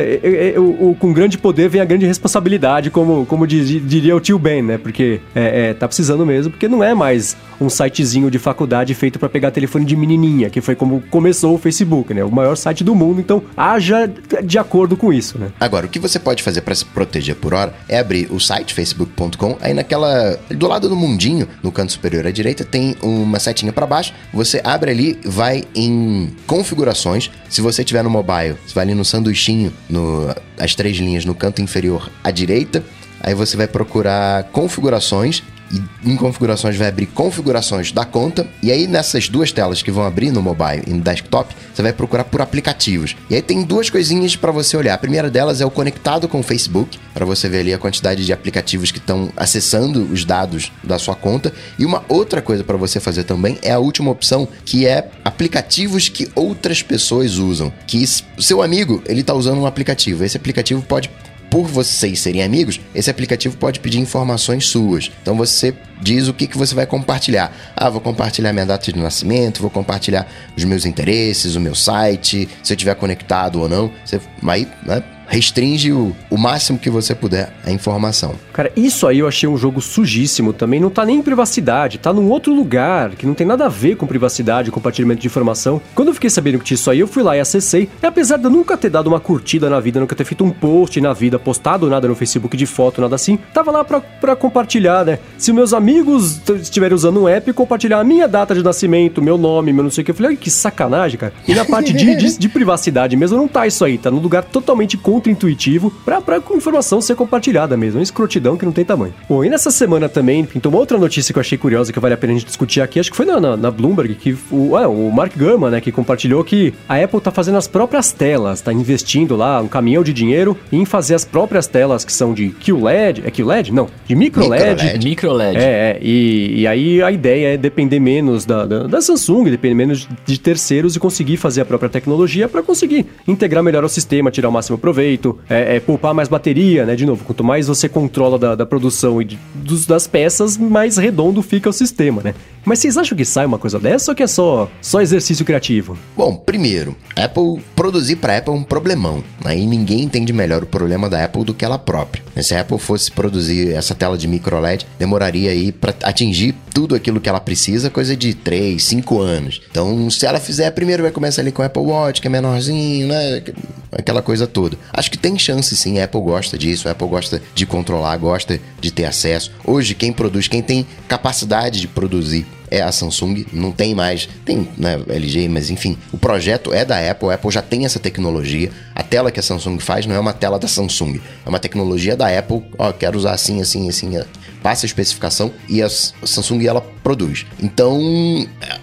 o, com grande poder, vem a grande responsabilidade, como, como diria o tio Ben, né? Porque é, é, tá precisando mesmo, porque não é mais um sitezinho de faculdade feito para pegar telefone de menininha, que foi como começou o Facebook, né? O maior site do mundo, então haja de acordo com isso, né? Agora, o que você pode fazer para se proteger por hora é abrir o site facebook.com, aí naquela do lado do mundinho, no canto superior à direita, tem uma setinha para baixo, você abre ali, vai em configurações. Se você tiver no mobile, você vai ali no sanduichinho, no as três linhas no canto inferior à direita, Aí você vai procurar configurações e em configurações vai abrir configurações da conta. E aí nessas duas telas que vão abrir no mobile e no desktop, você vai procurar por aplicativos. E aí tem duas coisinhas para você olhar. A primeira delas é o conectado com o Facebook, para você ver ali a quantidade de aplicativos que estão acessando os dados da sua conta. E uma outra coisa para você fazer também é a última opção, que é aplicativos que outras pessoas usam. Que seu amigo, ele tá usando um aplicativo. Esse aplicativo pode por vocês serem amigos, esse aplicativo pode pedir informações suas. Então você diz o que, que você vai compartilhar. Ah, vou compartilhar minha data de nascimento, vou compartilhar os meus interesses, o meu site, se eu estiver conectado ou não. Você vai, né? Restringe o, o máximo que você puder a informação. Cara, isso aí eu achei um jogo sujíssimo também. Não tá nem em privacidade, tá num outro lugar que não tem nada a ver com privacidade, compartilhamento de informação. Quando eu fiquei sabendo que tinha isso aí, eu fui lá e acessei. E apesar de eu nunca ter dado uma curtida na vida, nunca ter feito um post na vida, postado nada no Facebook de foto, nada assim, tava lá pra, pra compartilhar, né? Se meus amigos estiverem usando um app, compartilhar a minha data de nascimento, meu nome, meu não sei o que. Eu falei, que sacanagem, cara. E na parte de, de, de privacidade mesmo, não tá isso aí, tá num lugar totalmente com contra-intuitivo pra, pra informação ser compartilhada mesmo. Uma escrotidão que não tem tamanho. Bom, e nessa semana também pintou uma outra notícia que eu achei curiosa que vale a pena a gente discutir aqui. Acho que foi na, na, na Bloomberg que o, é, o Mark Gurman, né, que compartilhou que a Apple tá fazendo as próprias telas, tá investindo lá um caminhão de dinheiro em fazer as próprias telas que são de QLED. É QLED? Não, de micro LED. Micro LED. É, é e, e aí a ideia é depender menos da, da, da Samsung, depender menos de terceiros e conseguir fazer a própria tecnologia para conseguir integrar melhor o sistema, tirar o máximo proveito, é, é, poupar mais bateria, né? De novo, quanto mais você controla da, da produção e de, dos, das peças, mais redondo fica o sistema, né? Mas vocês acham que sai uma coisa dessa ou que é só, só exercício criativo? Bom, primeiro, Apple produzir para Apple é um problemão. Aí né? ninguém entende melhor o problema da Apple do que ela própria. Se a Apple fosse produzir essa tela de micro LED, demoraria aí para atingir tudo aquilo que ela precisa, coisa de 3, 5 anos. Então, se ela fizer, primeiro vai começar ali com o Apple Watch, que é menorzinho, né? Aquela coisa toda. Acho que tem chance sim, a Apple gosta disso, a Apple gosta de controlar, gosta de ter acesso. Hoje, quem produz, quem tem capacidade de produzir é a Samsung, não tem mais, tem né, LG, mas enfim, o projeto é da Apple, a Apple já tem essa tecnologia. A tela que a Samsung faz não é uma tela da Samsung, é uma tecnologia da Apple. Ó, quero usar assim, assim, assim, passa a especificação e a Samsung ela produz. Então,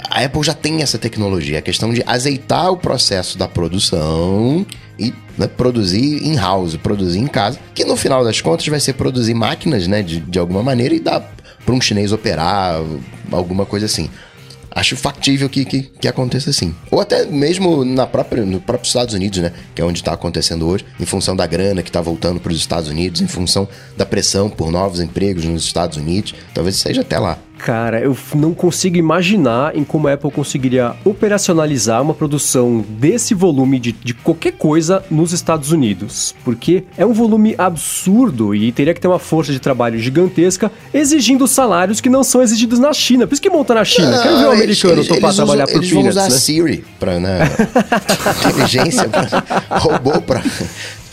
a Apple já tem essa tecnologia, é questão de azeitar o processo da produção e né, produzir in-house, produzir em casa, que no final das contas vai ser produzir máquinas, né, de, de alguma maneira e dar para um chinês operar, alguma coisa assim. Acho factível que, que, que, aconteça assim. Ou até mesmo na própria, no próprio Estados Unidos, né? Que é onde está acontecendo hoje, em função da grana que está voltando para os Estados Unidos, em função da pressão por novos empregos nos Estados Unidos. Talvez seja até lá. Cara, eu não consigo imaginar em como a Apple conseguiria operacionalizar uma produção desse volume de, de qualquer coisa nos Estados Unidos. Porque é um volume absurdo e teria que ter uma força de trabalho gigantesca, exigindo salários que não são exigidos na China. Por isso que monta na China. Quero ver o americano eles, topar eles trabalhar usam, por Eles vão usar né? Siri pra, né? inteligência, pra, robô pra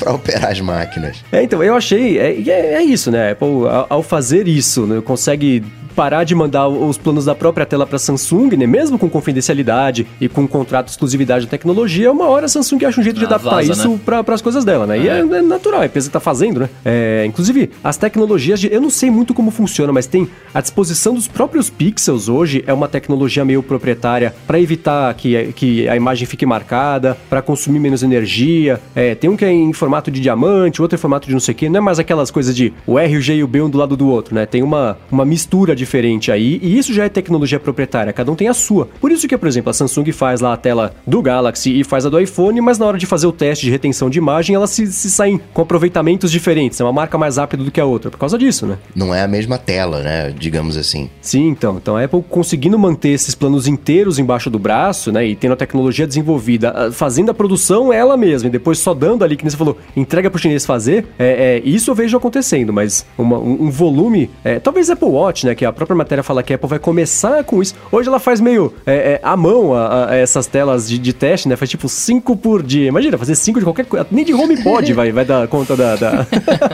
para operar as máquinas. É, então, eu achei. É, é, é isso, né? Apple, ao, ao fazer isso, né, consegue parar de mandar os planos da própria tela para Samsung, né? Mesmo com confidencialidade e com contrato de exclusividade de tecnologia, uma hora a Samsung acha um jeito de ah, adaptar vaza, isso né? para as coisas dela, né? É. E é, é, natural, a empresa tá fazendo, né? É, inclusive, as tecnologias de, eu não sei muito como funciona, mas tem a disposição dos próprios pixels hoje é uma tecnologia meio proprietária para evitar que, que a imagem fique marcada, para consumir menos energia. É, tem um que é em formato de diamante, outro em formato de não sei o que, não é mais aquelas coisas de o R, o G e o B um do lado do outro, né? Tem uma, uma mistura diferente aí, e isso já é tecnologia proprietária, cada um tem a sua. Por isso que, por exemplo, a Samsung faz lá a tela do Galaxy e faz a do iPhone, mas na hora de fazer o teste de retenção de imagem, elas se, se saem com aproveitamentos diferentes. É uma marca mais rápida do que a outra, por causa disso, né? Não é a mesma tela, né? Digamos assim. Sim, então. Então a Apple conseguindo manter esses planos inteiros embaixo do braço, né? E tendo a tecnologia desenvolvida, fazendo a produção ela mesma, e depois só dando ali, que você falou, entrega pro chinês fazer, é, é isso eu vejo acontecendo, mas uma, um, um, volume. É, talvez Apple Watch, né? Que a própria matéria fala que a Apple vai começar com isso. Hoje ela faz meio é, é, à mão a, a essas telas de, de, teste, né? Faz tipo 5 por dia. Imagina, fazer 5 de qualquer coisa. Nem de home pod vai, vai dar conta da, da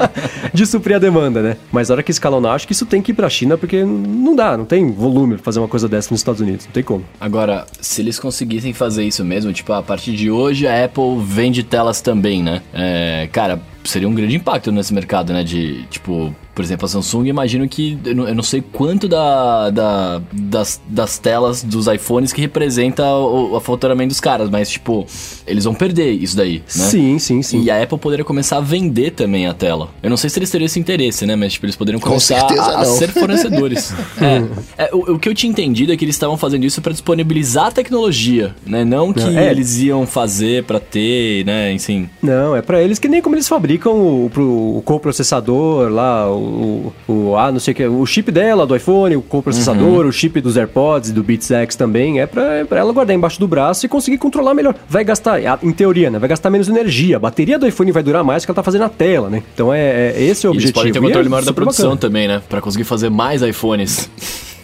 de suprir a demanda, né? Mas na hora que escalonar, acho que isso tem que ir pra China, porque não dá, não tem volume pra fazer uma coisa dessa nos Estados Unidos. Não tem como. Agora, se eles conseguissem fazer isso mesmo, tipo, a partir de hoje a Apple vende telas também, né? É, cara, seria um grande impacto nesse mercado, né? De, tipo, por exemplo, a Samsung, imagino que. Eu não, eu não sei quanto da, da, das, das telas dos iPhones que representa o, o faturamento dos caras, mas, tipo, eles vão perder isso daí, né? Sim, sim, sim. E a Apple poderia começar a vender também a tela. Eu não sei se eles teriam esse interesse, né? Mas, tipo, eles poderiam começar a, a, ser fornecedores. é, é o, o, que eu tinha entendido é que eles estavam fazendo isso para disponibilizar a tecnologia, né? Não que é. eles iam fazer para ter, né? Enfim. Não, é para eles que nem como eles fabricam o, o, o coprocessador lá, o o, ah, não sei o que, o chip dela, do iPhone, o coprocessador, uhum. o chip dos AirPods, do Beats X também, é pra, é pra ela guardar embaixo do braço e conseguir controlar melhor. Vai gastar, em teoria, né? Vai gastar menos energia. A bateria do iPhone vai durar mais que ela tá fazendo na tela, né? Então é, é esse é o e objetivo. Eles podem ter controle é maior da produção bacana. também, né? Pra conseguir fazer mais iPhones.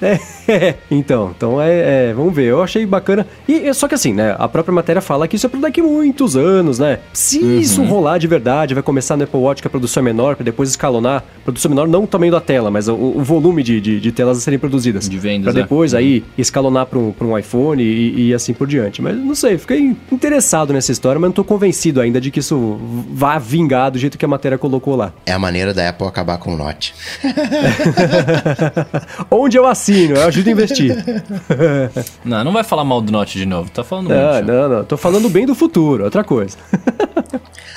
é, então, então é, é, vamos ver. Eu achei bacana. E só que assim, né? A própria matéria fala que isso é para daqui muitos anos, né? Se uhum. isso rolar de verdade, vai começar no Apple Watch que a produção é menor, para depois escalonar. Produção menor não o tamanho da tela, mas o, o volume de, de, de, telas a serem produzidas. De vendas. Para é. depois é. aí escalonar para um, um iPhone e, e, assim por diante. Mas não sei, fiquei interessado nessa história, mas não tô convencido ainda de que isso vá vingar do jeito que a matéria colocou lá. É a maneira da Apple acabar com o Note. Onde eu assino, eu ajudo a investir. não, não vai falar mal do Note de novo, tá falando não, muito. Não, não, tô falando bem do futuro, outra coisa.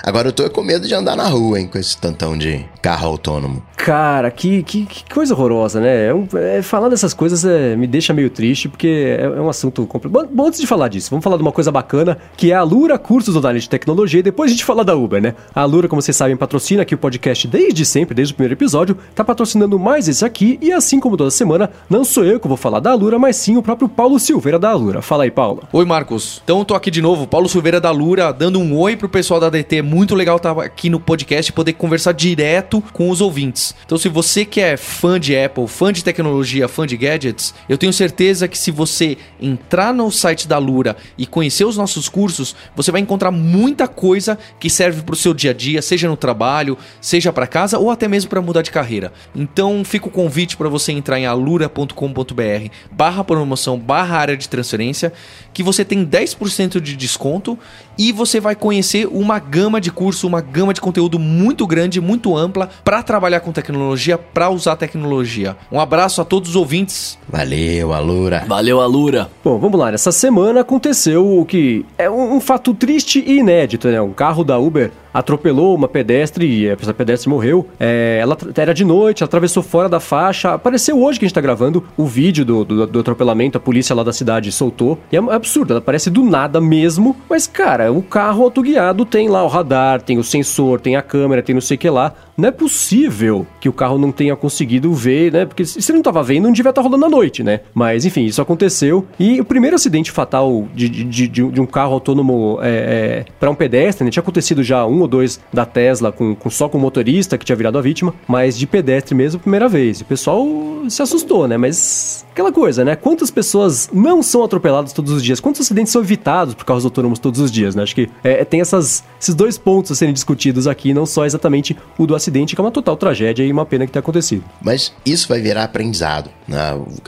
Agora eu tô com medo de andar na rua, hein, com esse tantão de carro autônomo. Cara, que, que, que coisa horrorosa, né? É um, é, falar dessas coisas é, me deixa meio triste, porque é, é um assunto complicado. Bom, antes de falar disso, vamos falar de uma coisa bacana, que é a Lura Cursos Online de Tecnologia, e depois a gente fala da Uber, né? A Lura, como vocês sabem, patrocina aqui o podcast desde sempre, desde o primeiro episódio, tá patrocinando mais esse aqui, e assim como toda semana, não sou eu que vou falar da Lura, mas sim o próprio Paulo Silveira da Lura. Fala aí, Paulo. Oi, Marcos. Então tô aqui de novo, Paulo Silveira da Lura, dando um oi pro pessoal da DT. Muito legal estar aqui no podcast e poder conversar direto com os ouvintes. Então, se você que é fã de Apple, fã de tecnologia, fã de gadgets, eu tenho certeza que se você entrar no site da Lura e conhecer os nossos cursos, você vai encontrar muita coisa que serve para o seu dia a dia, seja no trabalho, seja para casa ou até mesmo para mudar de carreira. Então, fica o convite para você entrar em alura.com.br barra promoção barra área de transferência, que você tem 10% de desconto e você vai conhecer uma gama de curso, uma gama de conteúdo muito grande, muito ampla para trabalhar com tecnologia, para usar tecnologia. Um abraço a todos os ouvintes. Valeu, Alura. Valeu, Alura. Bom, vamos lá. Essa semana aconteceu o que é um, um fato triste e inédito, né? Um carro da Uber atropelou uma pedestre e essa pedestre morreu. É, ela era de noite, ela atravessou fora da faixa. Apareceu hoje que a gente tá gravando o vídeo do, do, do atropelamento, a polícia lá da cidade soltou. E é absurdo, ela aparece do nada mesmo. Mas, cara, o carro autoguiado tem lá o radar, tem o sensor, tem a câmera, tem não sei o que lá. Não é possível que o carro não tenha conseguido ver, né? Porque se ele não tava vendo, não devia estar tá rolando à noite, né? Mas enfim, isso aconteceu. E o primeiro acidente fatal de, de, de, de um carro autônomo é, é, para um pedestre, né? Tinha acontecido já um ou dois da Tesla com, com só com o motorista que tinha virado a vítima, mas de pedestre mesmo, primeira vez. O pessoal se assustou, né? Mas aquela coisa, né? Quantas pessoas não são atropeladas todos os dias? Quantos acidentes são evitados por carros autônomos todos os dias, né? Acho que é, tem essas, esses dois pontos a serem discutidos aqui, não só exatamente o do acidente que é uma total tragédia e uma pena que tenha acontecido. Mas isso vai virar aprendizado. Né?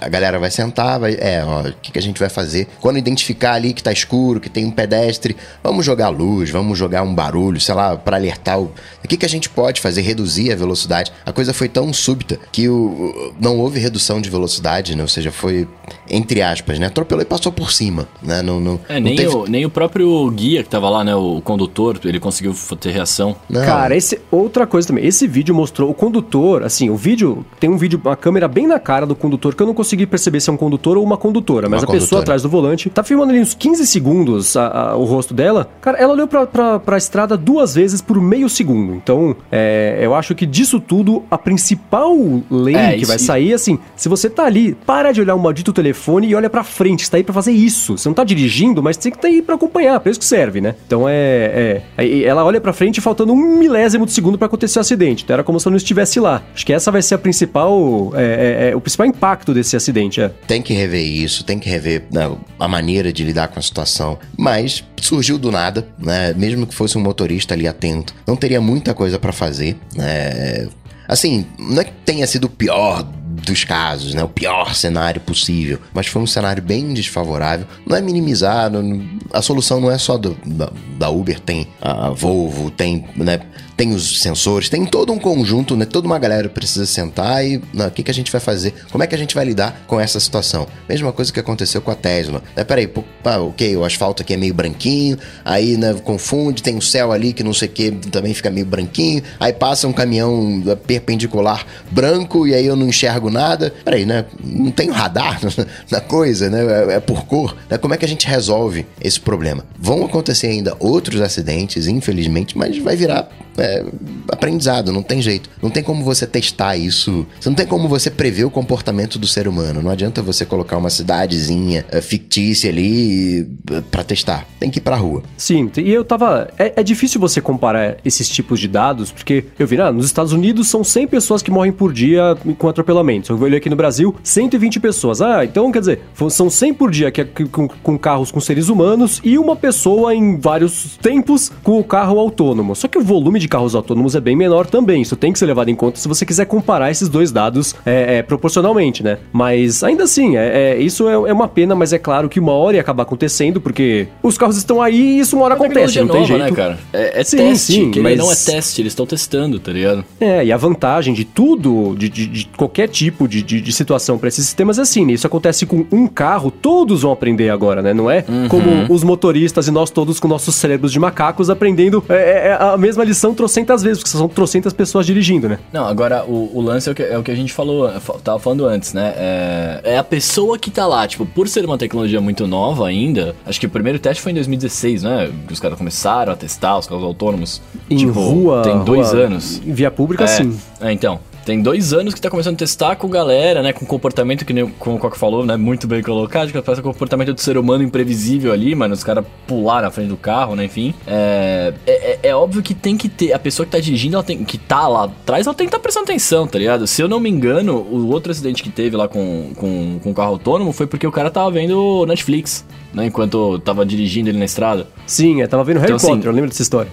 A galera vai sentar, vai, é, ó, o que, que a gente vai fazer? Quando identificar ali que tá escuro, que tem um pedestre, vamos jogar luz, vamos jogar um barulho, sei lá, para alertar o. O que, que a gente pode fazer? Reduzir a velocidade. A coisa foi tão súbita que o, não houve redução de velocidade, né? Ou seja, foi, entre aspas, né? Atropelou e passou por cima, né? Não, não, é, nem, teve... o, nem o próprio guia que tava lá, né? O condutor, ele conseguiu ter reação. Não. Cara, esse outra coisa também. Esse vídeo mostrou o condutor, assim, o vídeo tem um vídeo, uma câmera bem na cara do condutor que eu não consegui perceber se é um condutor ou uma condutora, mas uma a condutora. pessoa atrás do volante tá filmando ali uns 15 segundos a, a, o rosto dela. Cara, ela olhou pra, pra, pra estrada duas vezes por meio segundo. Então, é, eu acho que disso tudo, a principal lei é, que vai sair, assim, se você tá ali, para de olhar o maldito telefone e olha pra frente. Você tá aí pra fazer isso. Você não tá dirigindo, mas tem que estar tá aí pra acompanhar. Pra isso que serve, né? Então é. é ela olha pra frente faltando um milésimo de segundo para acontecer o acidente. Então era como se ela não estivesse lá. Acho que essa vai ser a principal. É, é, é, o principal impacto desse acidente. É. Tem que rever isso, tem que rever né, a maneira de lidar com a situação. Mas surgiu do nada, né? Mesmo que fosse um motorista ali atento, não teria muita coisa para fazer. Né? Assim, não é que tenha sido o pior dos casos, né? O pior cenário possível. Mas foi um cenário bem desfavorável. Não é minimizado, a solução não é só do, da, da Uber, tem a Volvo, tem, né? tem os sensores, tem todo um conjunto, né? Toda uma galera precisa sentar e o que, que a gente vai fazer? Como é que a gente vai lidar com essa situação? Mesma coisa que aconteceu com a Tesla. Né? Peraí, pô, ah, ok, o asfalto aqui é meio branquinho, aí né, confunde, tem o um céu ali que não sei o que também fica meio branquinho, aí passa um caminhão perpendicular branco e aí eu não enxergo nada. Peraí, né? Não tem radar na coisa, né? É, é por cor. Né? Como é que a gente resolve esse problema? Vão acontecer ainda outros acidentes, infelizmente, mas vai virar é, aprendizado, não tem jeito. Não tem como você testar isso. Você não tem como você prever o comportamento do ser humano. Não adianta você colocar uma cidadezinha é, fictícia ali para testar. Tem que ir pra rua. Sim, e eu tava. É, é, difícil você comparar esses tipos de dados, porque eu vi, ah, nos Estados Unidos são 100 pessoas que morrem por dia com atropelamentos. Eu olhei aqui no Brasil, 120 pessoas. Ah, então quer dizer, são 100 por dia que é com, com carros com seres humanos e uma pessoa em vários tempos com o carro autônomo. Só que o volume de carros autônomos é bem menor também. Isso tem que ser levado em conta se você quiser comparar esses dois dados é, é, proporcionalmente, né? Mas ainda assim, é, é isso é, é, uma pena, mas é claro que uma hora ia acabar acontecendo, porque os carros estão aí e isso uma hora acontece, não nova, tem jeito. Né, cara? É, sim, teste, sim, que mas... não é teste, eles estão testando, tá ligado? É, e a vantagem de tudo, de, de, de qualquer tipo de, de, de situação para esses sistemas é assim, né? Isso acontece com um carro, todos vão aprender agora, né? Não é uhum. como os motoristas e nós todos com nossos cérebros de macacos aprendendo é, é, a mesma lição trocentas vezes, porque são trocentas pessoas dirigindo, né? Não, agora o, o lance é o, que, é o que a gente falou, tava falando antes, né? É, é, a pessoa que tá lá, tipo, por ser uma tecnologia muito nova ainda, acho que o primeiro teste foi em 2016, né? Que os caras começaram a testar os carros autônomos. Em tipo, rua. Tem dois rua, anos. Em via pública, é, sim. É, então. Tem dois anos que tá começando a testar com galera, né? Com comportamento que nem como o Coca falou, né? Muito bem colocado, que parece comportamento do ser humano imprevisível ali, mano. Os caras pular na frente do carro, né? Enfim. É, é, é, óbvio que tem que ter. A pessoa que tá dirigindo, ela tem, que tá lá atrás, ela tem que estar tá prestando atenção, tá ligado? Se eu não me engano, o outro acidente que teve lá com, com, com o carro autônomo foi porque o cara tava vendo Netflix, né? Enquanto tava dirigindo ele na estrada. Sim, eu tava vendo Harry então, assim, Potter, assim, eu lembro dessa história.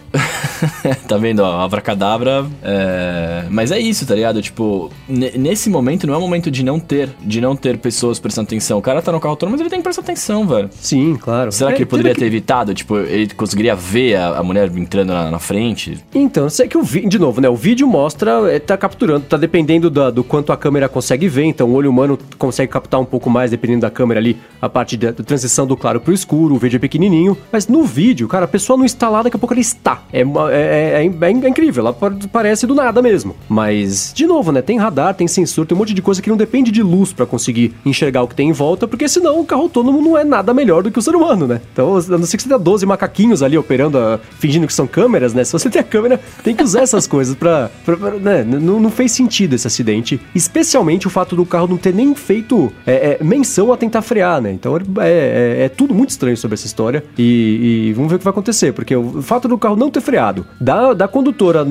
tá vendo, ó, Avracadabra. É... Mas é isso, tá ligado? Tipo, nesse momento não é o momento de não ter, de não ter pessoas prestando atenção. O cara tá no carro autônomo, mas ele tem que prestar atenção, velho. Sim, claro. Será é, que ele poderia que... ter evitado? Tipo, ele conseguiria ver a, a mulher entrando na, na, frente? Então, sei que o vídeo, de novo, né? O vídeo mostra, é, tá capturando, tá dependendo da, do quanto a câmera consegue ver. Então, o olho humano consegue captar um pouco mais, dependendo da câmera ali, a parte da, da transição do claro pro escuro. O vídeo é pequenininho. Mas no vídeo, cara, a pessoa não está lá, daqui a pouco ela está. É, é, é, é, é incrível, ela parece do nada mesmo. Mas, de novo, né? Tem radar, tem sensor, tem um monte de coisa que não depende de luz para conseguir enxergar o que tem em volta, porque senão o carro autônomo não é nada melhor do que o ser humano, né? Então, a não ser que você tenha 12 macaquinhos ali operando, a, fingindo que são câmeras, né? Se você tem a câmera, tem que usar essas coisas pra. pra, pra né? não, não fez sentido esse acidente. Especialmente o fato do carro não ter nem feito é, é, menção a tentar frear, né? Então é, é, é, tudo muito estranho sobre essa história. E, e, vamos ver o que vai acontecer, porque o fato do carro não ter freado, da, da condutora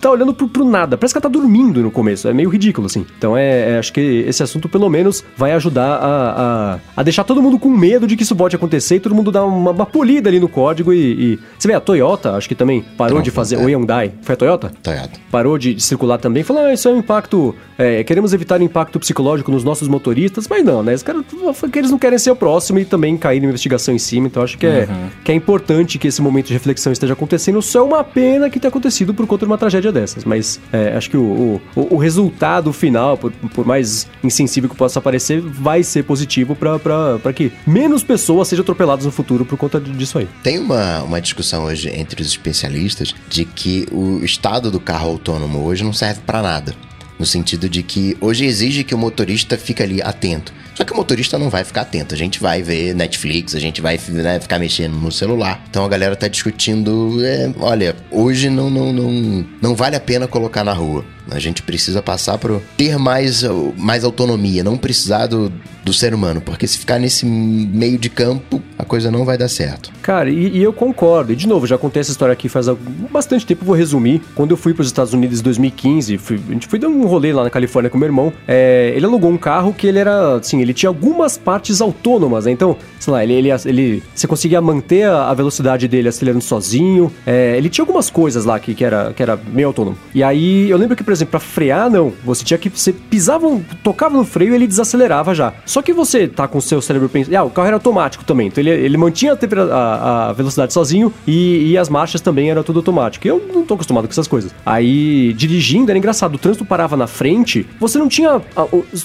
tá olhando pro, pro nada, parece que ela tá dormindo no começo. É meio ridículo, assim. Então é, é, acho que esse assunto, pelo menos, vai ajudar a, a, a, deixar todo mundo com medo de que isso pode acontecer e todo mundo dar uma, uma polida ali no código e, e, Você vê, a Toyota, acho que também parou Não, de fazer. É. O Hyundai. Foi a Toyota? Toyota. Parou de, de circular também. Falou, ah, isso é um impacto. É, queremos evitar o impacto psicológico nos nossos motoristas, mas não, né? Os caras que eles não querem ser o próximo e também cair na investigação em cima. Então acho que é, uhum. que é importante que esse momento de reflexão esteja acontecendo. Só é uma pena que tenha acontecido por conta de uma tragédia dessas. Mas é, acho que o, o, o resultado final, por, por mais insensível que possa parecer, vai ser positivo para que menos pessoas sejam atropeladas no futuro por conta disso aí. Tem uma, uma discussão hoje entre os especialistas de que o estado do carro autônomo hoje não serve para nada. No sentido de que hoje exige que o motorista fique ali atento. Só que o motorista não vai ficar atento. A gente vai ver Netflix, a gente vai né, ficar mexendo no celular. Então a galera tá discutindo: é, olha, hoje não, não, não, não vale a pena colocar na rua. A gente precisa passar para ter mais, mais autonomia, não precisar do, do ser humano, porque se ficar nesse meio de campo, a coisa não vai dar certo. Cara, e, e eu concordo. E de novo, já contei essa história aqui faz bastante tempo, vou resumir. Quando eu fui para os Estados Unidos em 2015, fui, a gente foi dar um rolê lá na Califórnia com meu irmão. É, ele alugou um carro que ele era, assim, ele tinha algumas partes autônomas, né? Então, sei lá, ele, ele, ele você conseguia manter a, velocidade dele acelerando sozinho. É, ele tinha algumas coisas lá que, que, era, que era meio autônomo. E aí, eu lembro que, por exemplo, para frear, não. Você tinha que, você pisava, tocava no freio e ele desacelerava já. Só que você tá com o seu cérebro pensando, ah, o carro era automático também, então ele, ele mantinha a, a, a velocidade sozinho e, e, as marchas também eram tudo automático. E eu não tô acostumado com essas coisas. Aí, dirigindo, era engraçado, o trânsito parava na frente, você não tinha,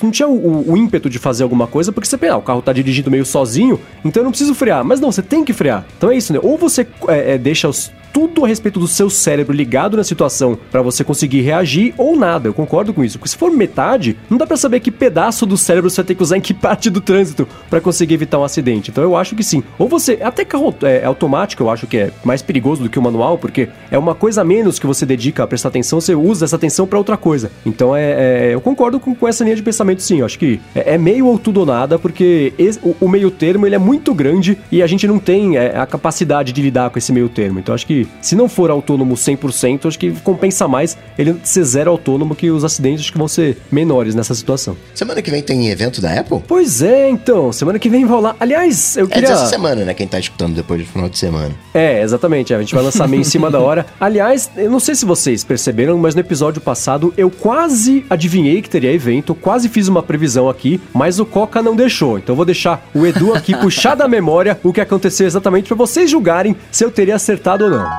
não tinha o, o ímpeto de fazer alguma coisa, porque você pensa, ah, o carro tá dirigindo meio sozinho, então eu não preciso frear. Mas não, você tem que frear. Então é isso, né? Ou você é, é, deixa os tudo a respeito do seu cérebro ligado na situação para você conseguir reagir ou nada. Eu concordo com isso. Porque se for metade, não dá para saber que pedaço do cérebro você vai ter que usar em que parte do trânsito para conseguir evitar um acidente. Então eu acho que sim. Ou você, até carro é, automático, eu acho que é mais perigoso do que o manual, porque é uma coisa a menos que você dedica a prestar atenção, você usa essa atenção para outra coisa. Então é, é, eu concordo com, com, essa linha de pensamento sim. Eu acho que é, é meio ou tudo ou nada, porque esse, o, o, meio termo ele é muito grande e a gente não tem é, a capacidade de lidar com esse meio termo. Então acho que se não for autônomo 100%, acho que compensa mais ele ser zero autônomo que os acidentes que vão ser menores nessa situação. Semana que vem tem evento da Apple? Pois é, então. Semana que vem vai rolar. Aliás, eu queria. É dessa semana, né? Quem tá escutando depois do final de semana. É, exatamente. A gente vai lançar meio em cima da hora. Aliás, eu não sei se vocês perceberam, mas no episódio passado eu quase adivinhei que teria evento, quase fiz uma previsão aqui, mas o Coca não deixou. Então eu vou deixar o Edu aqui puxar da memória o que aconteceu exatamente para vocês julgarem se eu teria acertado ou não.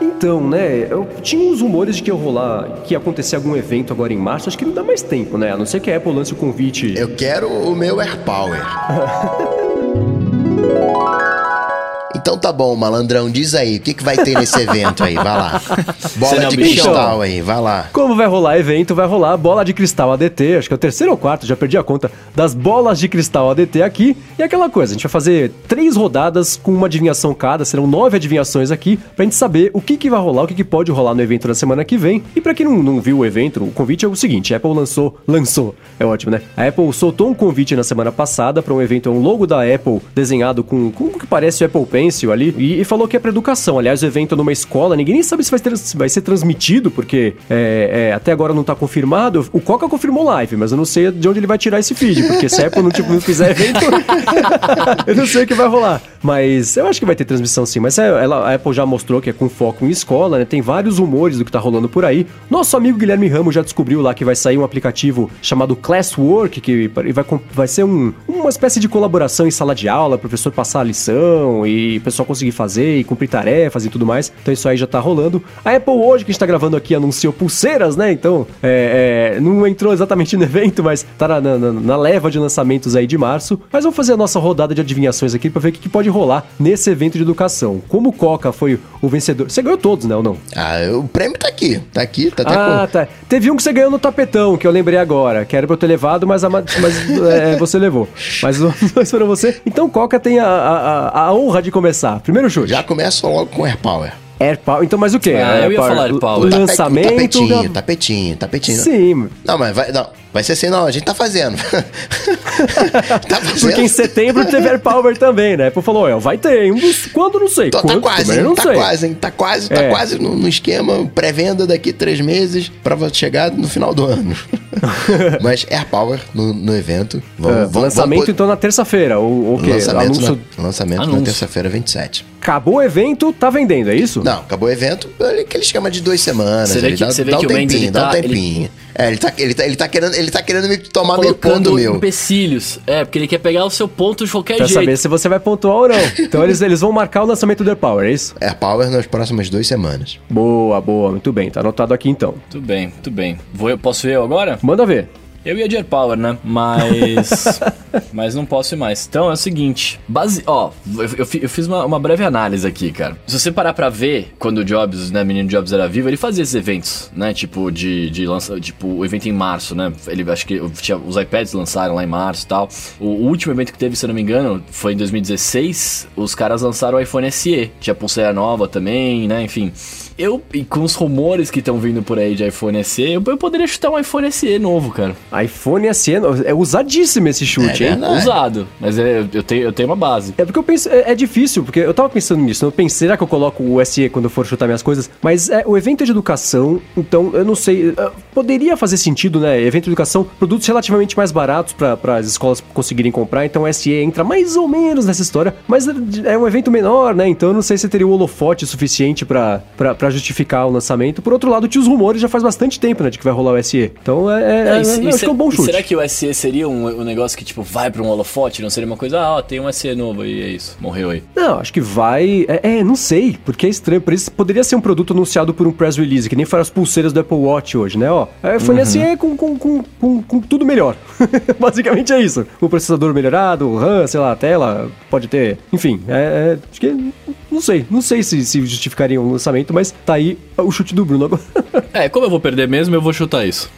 Então, né, eu tinha uns rumores de que ia rolar, que ia acontecer algum evento agora em março, acho que não dá mais tempo, né? A não ser que a Apple lance o convite. Eu quero o meu AirPower. Então tá bom, malandrão, diz aí, o que, que vai ter nesse evento aí? Vai lá. Bola de cristal aí, vai lá. Como vai rolar evento, vai rolar bola de cristal ADT, acho que é o terceiro ou quarto, já perdi a conta, das bolas de cristal ADT aqui. E aquela coisa, a gente vai fazer três rodadas com uma adivinhação cada, serão nove adivinhações aqui, pra gente saber o que, que vai rolar, o que, que pode rolar no evento da semana que vem. E pra quem não, não viu o evento, o convite é o seguinte, a Apple lançou, lançou, é ótimo, né? A Apple soltou um convite na semana passada para um evento, um logo da Apple desenhado com, com o que parece o Apple Pencil, ali e, e falou que é para educação. Aliás, o evento é numa escola, ninguém nem sabe se vai, se vai ser transmitido, porque é, é, até agora não tá confirmado. O Coca confirmou live, mas eu não sei de onde ele vai tirar esse feed, porque se a Apple não, tipo, não fizer evento, eu não sei o que vai rolar. Mas eu acho que vai ter transmissão sim. Mas é, ela, a Apple já mostrou que é com foco em escola, né? Tem vários rumores do que tá rolando por aí. Nosso amigo Guilherme Ramos já descobriu lá que vai sair um aplicativo chamado Classwork, que vai, vai ser um, uma espécie de colaboração em sala de aula, professor passar a lição e pessoal conseguir fazer e cumprir tarefas e tudo mais. Então isso aí já tá rolando. A Apple hoje, que a gente tá gravando aqui, anunciou pulseiras, né? Então, é, é, não entrou exatamente no evento, mas tá na, na, na, leva de lançamentos aí de março. Mas vamos fazer a nossa rodada de adivinhações aqui para ver o que, que pode rolar nesse evento de educação. Como o Coca foi o vencedor. Você ganhou todos, né, ou não? Ah, o prêmio tá aqui. Tá aqui, tá até Ah, com... tá. Teve um que você ganhou no tapetão, que eu lembrei agora, que era pra eu ter levado, mas, a, mas é, você levou. Mas os dois foram você. Então, Coca tem a, a, a honra de começar. Primeiro chute. Já começa logo com AirPower. AirPower. Então, mas o que? Ah, eu ia falar AirPower. Lançamento. Tapetinho, tapetinho, tapetinho. Sim. Não, mas vai, não, vai ser assim, não, a gente tá fazendo. tá fazendo. Porque em setembro teve AirPower também, né? Apple falou, vai ter, quando não sei. Tá, quando, tá quase, hein, tá sei. quase, hein? Tá quase, tá é. quase no, no esquema pré-venda daqui três meses pra chegar no final do ano. mas AirPower no, no evento. Vamos, é, vamos, lançamento vamos... então na terça-feira, ou o quê? Lançamento Anúncio... na, lançamento Anúncio. na terça-feira 27. Acabou o evento, tá vendendo, é isso? Não, acabou o evento, que ele chama de duas semanas. Você vê que, dá, você vê dá que um o tempinho, Mendes, dá um tá, tempinho. Ele... É, ele tá, ele, tá, ele, tá querendo, ele tá querendo me tomar meio ponto meu. empecilhos. É, porque ele quer pegar o seu ponto de qualquer pra jeito. Pra saber se você vai pontuar ou não. Então eles, eles vão marcar o lançamento do AirPower, é isso? AirPower nas próximas duas semanas. Boa, boa. Muito bem, tá anotado aqui então. Muito bem, muito bem. Vou, eu posso ver eu agora? Manda ver. Eu ia de AirPower, né? Mas. mas não posso ir mais. Então é o seguinte: base. Ó, eu, eu fiz uma, uma, breve análise aqui, cara. Se você parar pra ver, quando o Jobs, né, menino Jobs era vivo, ele fazia esses eventos, né? Tipo, de, de lança. Tipo, o evento em março, né? Ele acho que tinha, os iPads lançaram lá em março e tal. O, o, último evento que teve, se eu não me engano, foi em 2016. Os caras lançaram o iPhone SE. Tinha pulseira nova também, né? Enfim eu, e com os rumores que estão vindo por aí de iPhone SE, eu, eu, poderia chutar um iPhone SE novo, cara. iPhone SE é usadíssimo esse chute, é, hein? É Usado, mas é, eu, tenho, eu tenho uma base. É porque eu penso, é, é, difícil, porque eu tava pensando nisso, eu pensei, será que eu coloco o SE quando eu for chutar minhas coisas? Mas é o evento de educação, então eu não sei, poderia fazer sentido, né? Evento de educação, produtos relativamente mais baratos para as escolas conseguirem comprar, então o SE entra mais ou menos nessa história, mas é um evento menor, né? Então eu não sei se teria o holofote suficiente para para justificar o lançamento. Por outro lado, tinha os rumores já faz bastante tempo, né, de que vai rolar o SE. Então é, é, é, e, que é um bom chute. Será que o SE seria um, um, negócio que, tipo, vai pra um holofote? Não seria uma coisa, ah, ó, tem um SE novo e é isso, morreu aí. Não, acho que vai. É, é, não sei, porque é estranho. Por isso poderia ser um produto anunciado por um press release, que nem foram as pulseiras do Apple Watch hoje, né? Ó. É, iPhone SE com, com, com, com, com tudo melhor. Basicamente é isso. O processador melhorado, o RAM, sei lá, a tela, pode ter. Enfim, é, é, acho que. Não sei. Não sei se, se justificaria um lançamento, mas tá aí o chute do Bruno agora. É, como eu vou perder mesmo, eu vou chutar isso.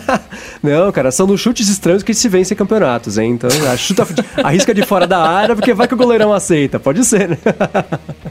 Não, cara, são nos chutes estranhos que se vencem campeonatos, hein? Então, a chuta, arrisca de fora da área, porque vai que o goleirão aceita. Pode ser, né?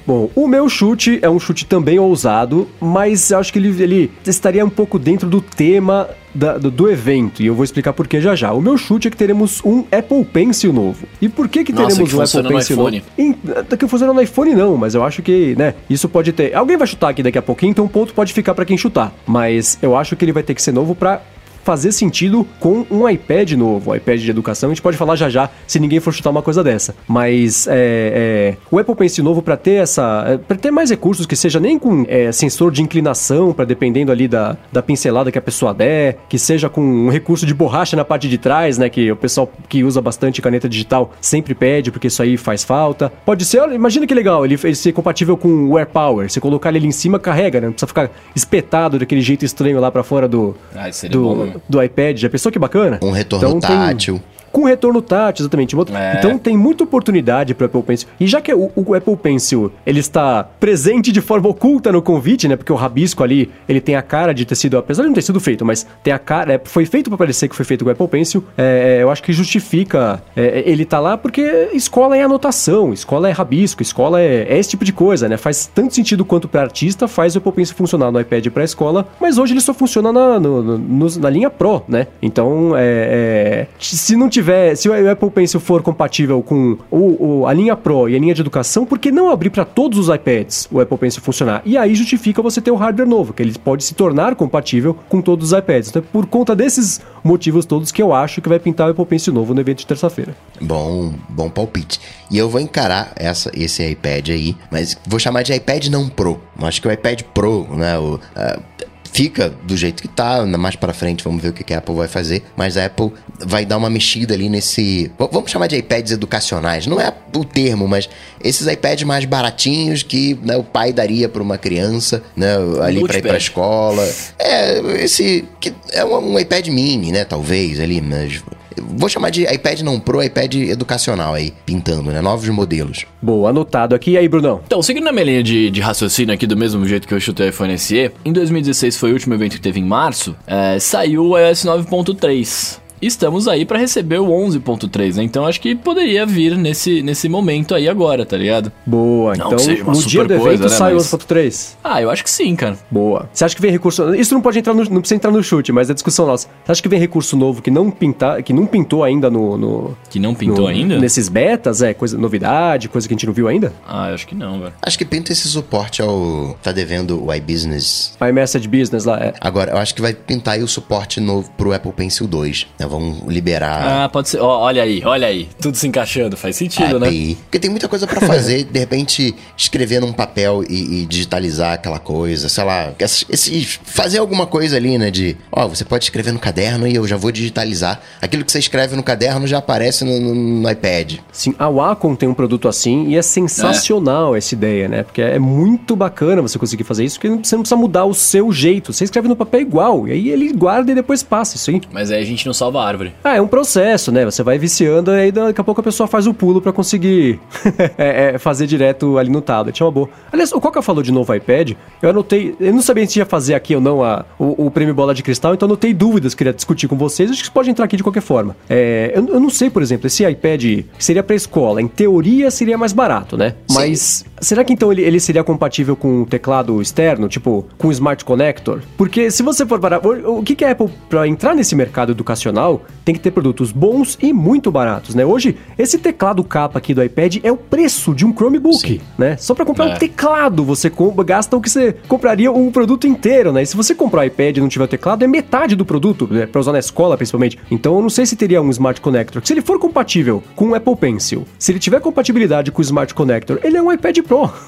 Bom, o meu chute é um chute também ousado, mas eu acho que ele, ele estaria um pouco dentro do tema da- do, do evento, e eu vou explicar por que já já. O meu chute é que teremos um Apple Pencil novo. E por que que Nossa, teremos que um Apple no Pencil iPhone. novo? Em, que funciona no iPhone não, mas eu acho que, né, isso pode ter... Alguém vai chutar aqui daqui a pouquinho, então o ponto pode ficar pra quem chutar. Mas eu acho que ele vai ter que ser novo pra fazer sentido com um iPad novo, um iPad de educação. A gente pode falar já já se ninguém for chutar uma coisa dessa. Mas é, é, o Apple Pencil novo para ter essa, é, para ter mais recursos que seja nem com é, sensor de inclinação para dependendo ali da, da pincelada que a pessoa der, que seja com um recurso de borracha na parte de trás, né? Que o pessoal que usa bastante caneta digital sempre pede porque isso aí faz falta. Pode ser, olha, imagina que legal ele, ele ser compatível com o AirPower. Você colocar ele em cima carrega, né? Não precisa ficar espetado daquele jeito estranho lá para fora do Ah, isso seria bom, do, né? Do iPad. Já pensou que bacana? Um retorno Então, tem- tátil. Com retorno tátil, exatamente. É. Então tem muita oportunidade para o Apple Pencil. E já que o, o Apple Pencil ele está presente de forma oculta no convite, né? Porque o rabisco ali ele tem a cara de ter sido, apesar de não ter sido feito, mas tem a cara, é, foi feito para parecer que foi feito com o Apple Pencil. é, eu acho que justifica é, ele tá lá porque escola é anotação, escola é rabisco, escola é, é esse tipo de coisa, né? Faz tanto sentido quanto para artista, faz o Apple Pencil funcionar no iPad para escola, mas hoje ele só funciona na, no- no- na linha Pro, né? Então, é, é, se não tiver, se o Apple Pencil for compatível com o, o- a linha Pro e a linha de educação, por que não abrir para todos os iPads o Apple Pencil funcionar? E aí justifica você ter o hardware novo, que ele pode se tornar compatível com todos os iPads. Então, é por conta desses motivos todos que eu acho que vai pintar o Apple Pencil novo no evento de terça-feira. Bom, bom palpite. E eu vou encarar essa, esse iPad aí, mas vou chamar de iPad não Pro. Acho que o iPad Pro, né? O, ah, fica do jeito que tá, mais pra frente vamos ver o que a Apple vai fazer, mas a Apple vai dar uma mexida ali nesse, vamos chamar de iPads educacionais, não é o termo, mas esses iPads mais baratinhos que né, o pai daria pra uma criança, né, ali pra ir pra Notepad. escola. É, esse que é um, um iPad mini, né, talvez ali, mas vou chamar de iPad não Pro, iPad educacional aí, pintando, né, novos modelos. Boa, anotado aqui. E aí, Brunão? Então, seguindo na minha linha de, de raciocínio aqui, do mesmo jeito que eu chutei o iPhone SE, em 2016 foi o último evento que teve em março, é, saiu o iOS 9.3. Estamos aí pra receber o 11.3, né? Então acho que poderia vir nesse, nesse momento aí agora, tá ligado? Boa, Não então no dia do evento coisa, né, sai o mas- 11.3. Ah, eu acho que sim, cara. Boa. Você acha que vem recurso. Isso não pode entrar no. Não precisa entrar no chute, mas é discussão nossa. Você acha que vem recurso novo que não pintar, que não pintou ainda no. no- Que não pintou no- ainda? Nesses betas, é, coisa, novidade, coisa que a gente não viu ainda? Ah, eu acho que não, velho. Acho que pinta esse suporte ao. Tá devendo o iBusiness. iMessage Business lá, é. Agora, eu acho que vai pintar aí o suporte novo pro Apple Pencil 2. Né? Vão liberar Ah, pode ser. Ó, olha aí, olha aí. Tudo se encaixando, faz sentido, né? API. Porque tem muita coisa pra fazer, de repente, escrever num papel e, e digitalizar aquela coisa, sei lá. Esse, esse- fazer alguma coisa ali, né? De, ó, você pode escrever no caderno e eu já vou digitalizar. Aquilo que você escreve no caderno já aparece no, no- no iPad. Sim, a Wacom tem um produto assim e é sensacional essa ideia, né? Porque é muito bacana você conseguir fazer isso, porque você não precisa mudar o seu jeito. Você escreve no papel igual, e aí ele guarda e depois passa isso aí. Mas aí a gente não salva árvore. Ah, é um processo, né? Você vai viciando e aí daqui a pouco a pessoa faz o pulo pra conseguir é, é, fazer direto ali no tablet. É uma boa. Aliás, o Coca falou de novo iPad. Eu anotei, eu não sabia se ia fazer aqui ou não a, o, o prêmio Bola de Cristal, então anotei dúvidas que queria discutir com vocês. Acho que pode entrar aqui de qualquer forma. É, eu, eu não sei, por exemplo, esse iPad seria pra escola, em teoria seria mais barato, né? Sim. Mas será que então ele, ele seria compatível com o teclado externo, tipo com o Smart Connector? Porque se você for parar, o, que, que a Apple, pra entrar nesse mercado educacional, tem que ter produtos bons e muito baratos, né? Hoje, esse teclado capa aqui do iPad é o preço de um Chromebook, né? Só pra comprar É. um teclado, você compra, gasta o que você compraria um produto inteiro, né? E se você comprar o iPad e não tiver o teclado, é metade do produto, né? Pra usar na escola, principalmente. Então, eu não sei se teria um Smart Connector. Se ele for compatível com o Apple Pencil, se ele tiver compatibilidade com o Smart Connector, ele é um iPad Pro.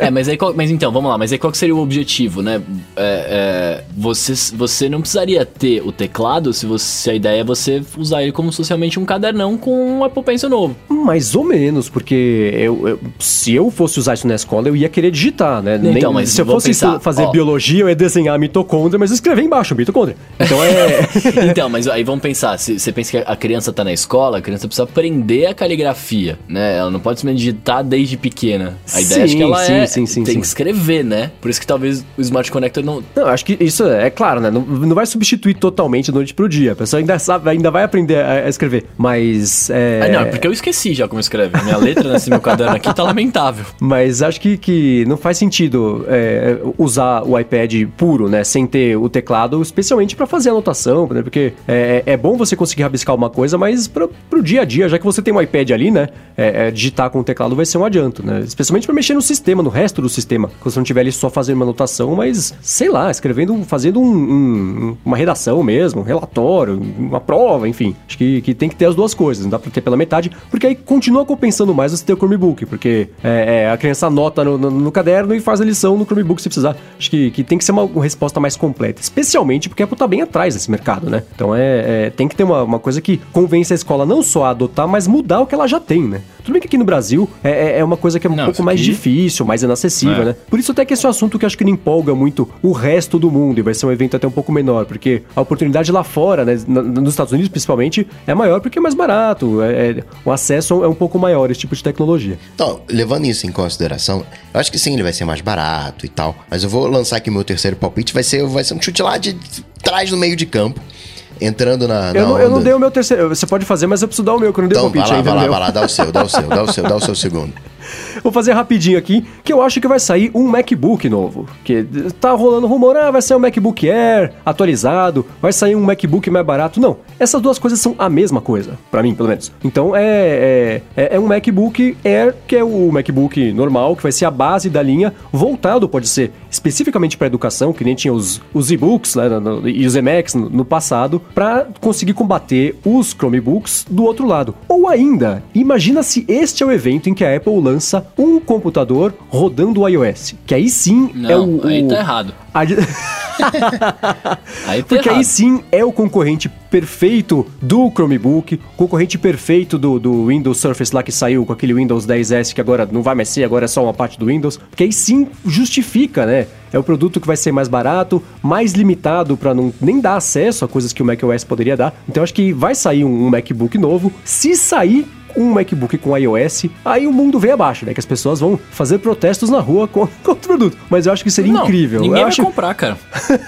É, mas aí qual- mas então, vamos lá, mas aí qual que seria o objetivo, né? É, é, você, você não precisaria ter o teclado se, você, se a ideia é você usar ele como socialmente um cadernão com um Apple Pencil novo. Mais ou menos, porque eu, eu- se eu fosse usar isso na escola, eu ia querer digitar, né? Então, mas se eu fosse pensar, fazer ó. biologia, eu ia desenhar mitocôndria, mas escrever embaixo, mitocôndria. Então é. Então, mas aí vamos pensar, se você pensa que a criança tá na escola, a criança precisa aprender a caligrafia, né? Ela não pode simplesmente digitar desde pequena. A ideia é Sim, que ela sim, é, sim, sim, tem sim. que escrever, né? Por isso que talvez o Smart Connector não... Não, acho que isso é claro, né? Não, não vai substituir totalmente da noite pro dia. A pessoa ainda, sabe, ainda vai aprender a, escrever. Mas. É... Ah, não, é porque eu esqueci já como escreve. Minha letra nesse meu caderno aqui tá lamentável. Mas acho que, que não faz sentido é, usar o iPad puro, né? Sem ter o teclado, especialmente pra fazer anotação, né? Porque é, é bom você conseguir rabiscar uma coisa, mas pra, pro dia a dia, já que você tem um iPad ali, né? é, é, digitar com o teclado vai ser um adianto, né? Especialmente pra mexer no sistema, no resto do sistema. Quando você não tiver ali só fazendo uma anotação, mas, sei lá, escrevendo, fazendo um- um- uma redação mesmo, um relatório, uma prova, enfim. Acho que, que tem que ter as duas coisas, não dá pra ter pela metade, porque aí continua compensando mais você ter o Chromebook, porque é, é, a criança anota no, no- no caderno e faz a lição no Chromebook se precisar. Acho que, que tem que ser uma, uma resposta mais completa, especialmente porque a Apple tá bem atrás desse mercado, né? Então é, é, tem que ter uma, uma coisa que convence a escola não só a adotar, mas mudar o que ela já tem, né? Tudo bem que aqui no Brasil é, é- é uma coisa que é um Não, pouco mais aqui- difícil, mais inacessível, É. né? Por isso até que esse é um assunto que eu acho que não empolga muito o resto do mundo e vai ser um evento até um pouco menor, porque a oportunidade lá fora, né, nos Estados Unidos principalmente, é maior porque é mais barato, é, é- o acesso é um pouco maior a esse tipo de tecnologia. Então, levando isso em consideração, eu acho que sim, ele vai ser mais barato e tal. Mas eu vou lançar aqui meu terceiro palpite, vai ser, vai ser um chute lá de trás no meio de campo, entrando na. na Eu não, eu não dei o meu terceiro, você pode fazer, mas eu preciso dar o meu, que eu não dei o Então, vai palpite lá, ainda. vai lá, vai lá, dá o seu, dá o seu, dá o seu, dá o seu, dá o seu segundo. Vou fazer rapidinho aqui, que eu acho que vai sair um MacBook novo. Que tá rolando rumor, ah, vai sair um MacBook Air atualizado, vai sair um MacBook mais barato. Não, essas duas coisas são a mesma coisa, pra mim, pelo menos. Então é, é, é- é um MacBook Air, que é o MacBook normal, que vai ser a base da linha, voltado, pode ser especificamente para educação, que nem tinha os, os e-books né, e os Emacs no, no passado, para conseguir combater os Chromebooks do outro lado. Ou ainda, imagina se este é o evento em que a Apple lança um computador rodando o iOS, que aí sim Não, é o... aí o- tá errado. Aí Porque errado. aí sim é o concorrente perfeito do Chromebook, concorrente perfeito do, do Windows Surface lá que saiu com aquele Windows 10S que agora não vai mais ser, agora é só uma parte do Windows. Porque aí sim justifica, né? É o produto que vai ser mais barato, mais limitado para não nem dar acesso a coisas que o macOS poderia dar. Então acho que vai sair um, um MacBook novo. Se sair um MacBook com iOS, aí o mundo vem abaixo, né? Que as pessoas vão fazer protestos na rua com- contra o produto. Mas eu acho que seria Não, incrível. Ninguém eu vai acho... comprar, cara.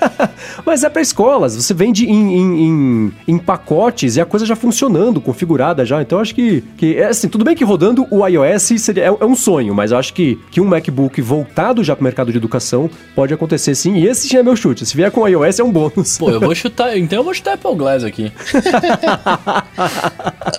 Mas é pra escolas, você vende em, em, em- em pacotes e a coisa já funcionando, configurada já. Então eu acho que, que é assim, tudo bem que rodando o iOS seria, é, é um sonho, mas eu acho que, que um MacBook voltado já pro mercado de educação pode acontecer sim. E esse já é meu chute. Se vier com o iOS é um bônus. Pô, eu vou chutar. Então eu vou chutar Apple Glass aqui.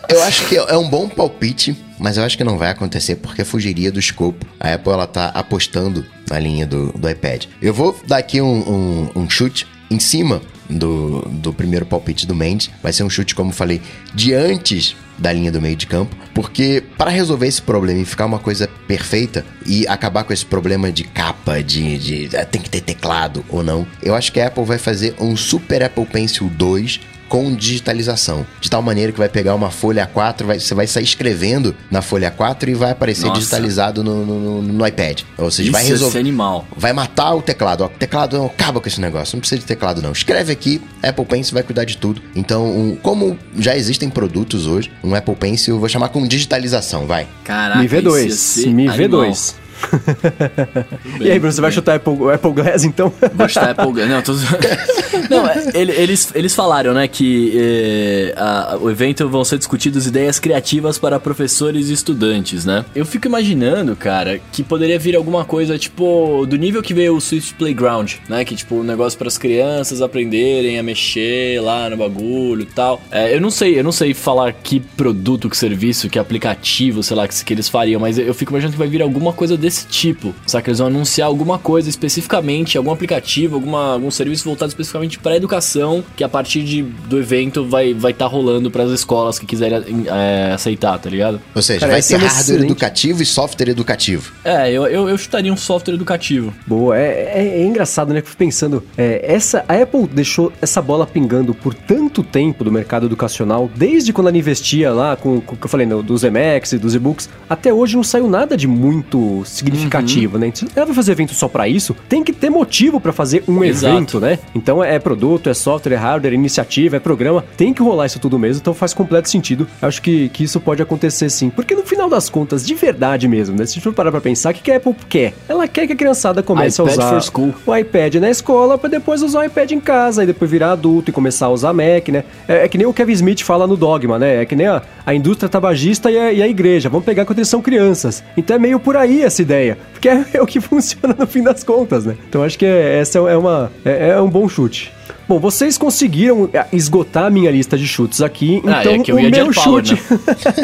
Eu acho que é um bom palpite, mas eu acho que não vai acontecer porque fugiria do escopo. A Apple ela tá apostando na linha do, do iPad. Eu vou dar aqui um, um- um chute em cima do, do primeiro palpite do Mendes. Vai ser um chute, como falei, de antes da linha do meio de campo, porque para resolver esse problema e ficar uma coisa perfeita e acabar com esse problema de capa, de, de ah, tem que ter teclado ou não, eu acho que a Apple vai fazer um Super Apple Pencil 2 com digitalização. De tal maneira que vai pegar uma folha A4, vai, você vai sair escrevendo na folha A4 e vai aparecer Nossa. digitalizado no, no, no, iPad. Ou seja, Isso vai é resolver. animal. Vai matar o teclado. O teclado é não acaba com esse negócio. Não precisa de teclado, não. Escreve aqui, Apple Pencil vai cuidar de tudo. Então, um, como já existem produtos hoje, um Apple Pencil eu vou chamar com digitalização, vai. Caraca, Mi V2. Mi V2. Bem, e aí, Bruno, você vai chutar Apple, Apple Glass, então? Vou chutar Apple Glass. Não, tô... Não eles, eles falaram, né, que eh, a, o evento vão ser discutidos ideias criativas para professores e estudantes, né? Eu fico imaginando, cara, que poderia vir alguma coisa, tipo, do nível que veio o Switch Playground, né? Que, tipo, um negócio para as crianças aprenderem a mexer lá no bagulho e tal. É, eu não sei, eu não sei falar que produto, que serviço, que aplicativo, sei lá, que, que eles fariam, mas eu fico imaginando que vai vir alguma coisa desse desse tipo. Saca? Eles vão anunciar alguma coisa especificamente, algum aplicativo, alguma, algum serviço voltado especificamente para educação, que a partir de, do evento vai estar vai tá rolando para as escolas que quiserem é, aceitar, tá ligado? Ou seja, Cara, vai ter é um hardware excelente- educativo e software educativo. É, eu, eu, eu chutaria um software educativo. Boa, é, é- é engraçado, né? Que eu fico pensando, é, essa, a Apple deixou essa bola pingando por tanto tempo do mercado educacional, desde quando ela investia lá com, com o que eu falei, no, dos Emacs e dos e-books, até hoje não saiu nada de muito significativo, né? Se ela vai fazer evento só pra isso, tem que ter motivo pra fazer um Exato. evento, né? Então é produto, é software, é hardware, é iniciativa, é programa, tem que rolar isso tudo mesmo, então faz completo sentido. Acho que, que isso pode acontecer sim, porque no final das contas, de verdade mesmo, né? Se a gente for parar pra pensar, o que que a Apple quer? Ela quer que a criançada comece iPad a usar o iPad na escola pra depois usar o iPad em casa e depois virar adulto e começar a usar Mac, né? É, é que nem o Kevin Smith fala no Dogma, né? É que nem a, a indústria tabagista e a, e a igreja. Vamos pegar quando eles são crianças. Então é meio por aí essa ideia. Porque é, é o que funciona no fim das contas, né? Então acho que é- essa é uma é, é um bom chute. Bom, vocês conseguiram é, esgotar a minha lista de chutes aqui, Ah, então é que eu o ia meu AirPower, chute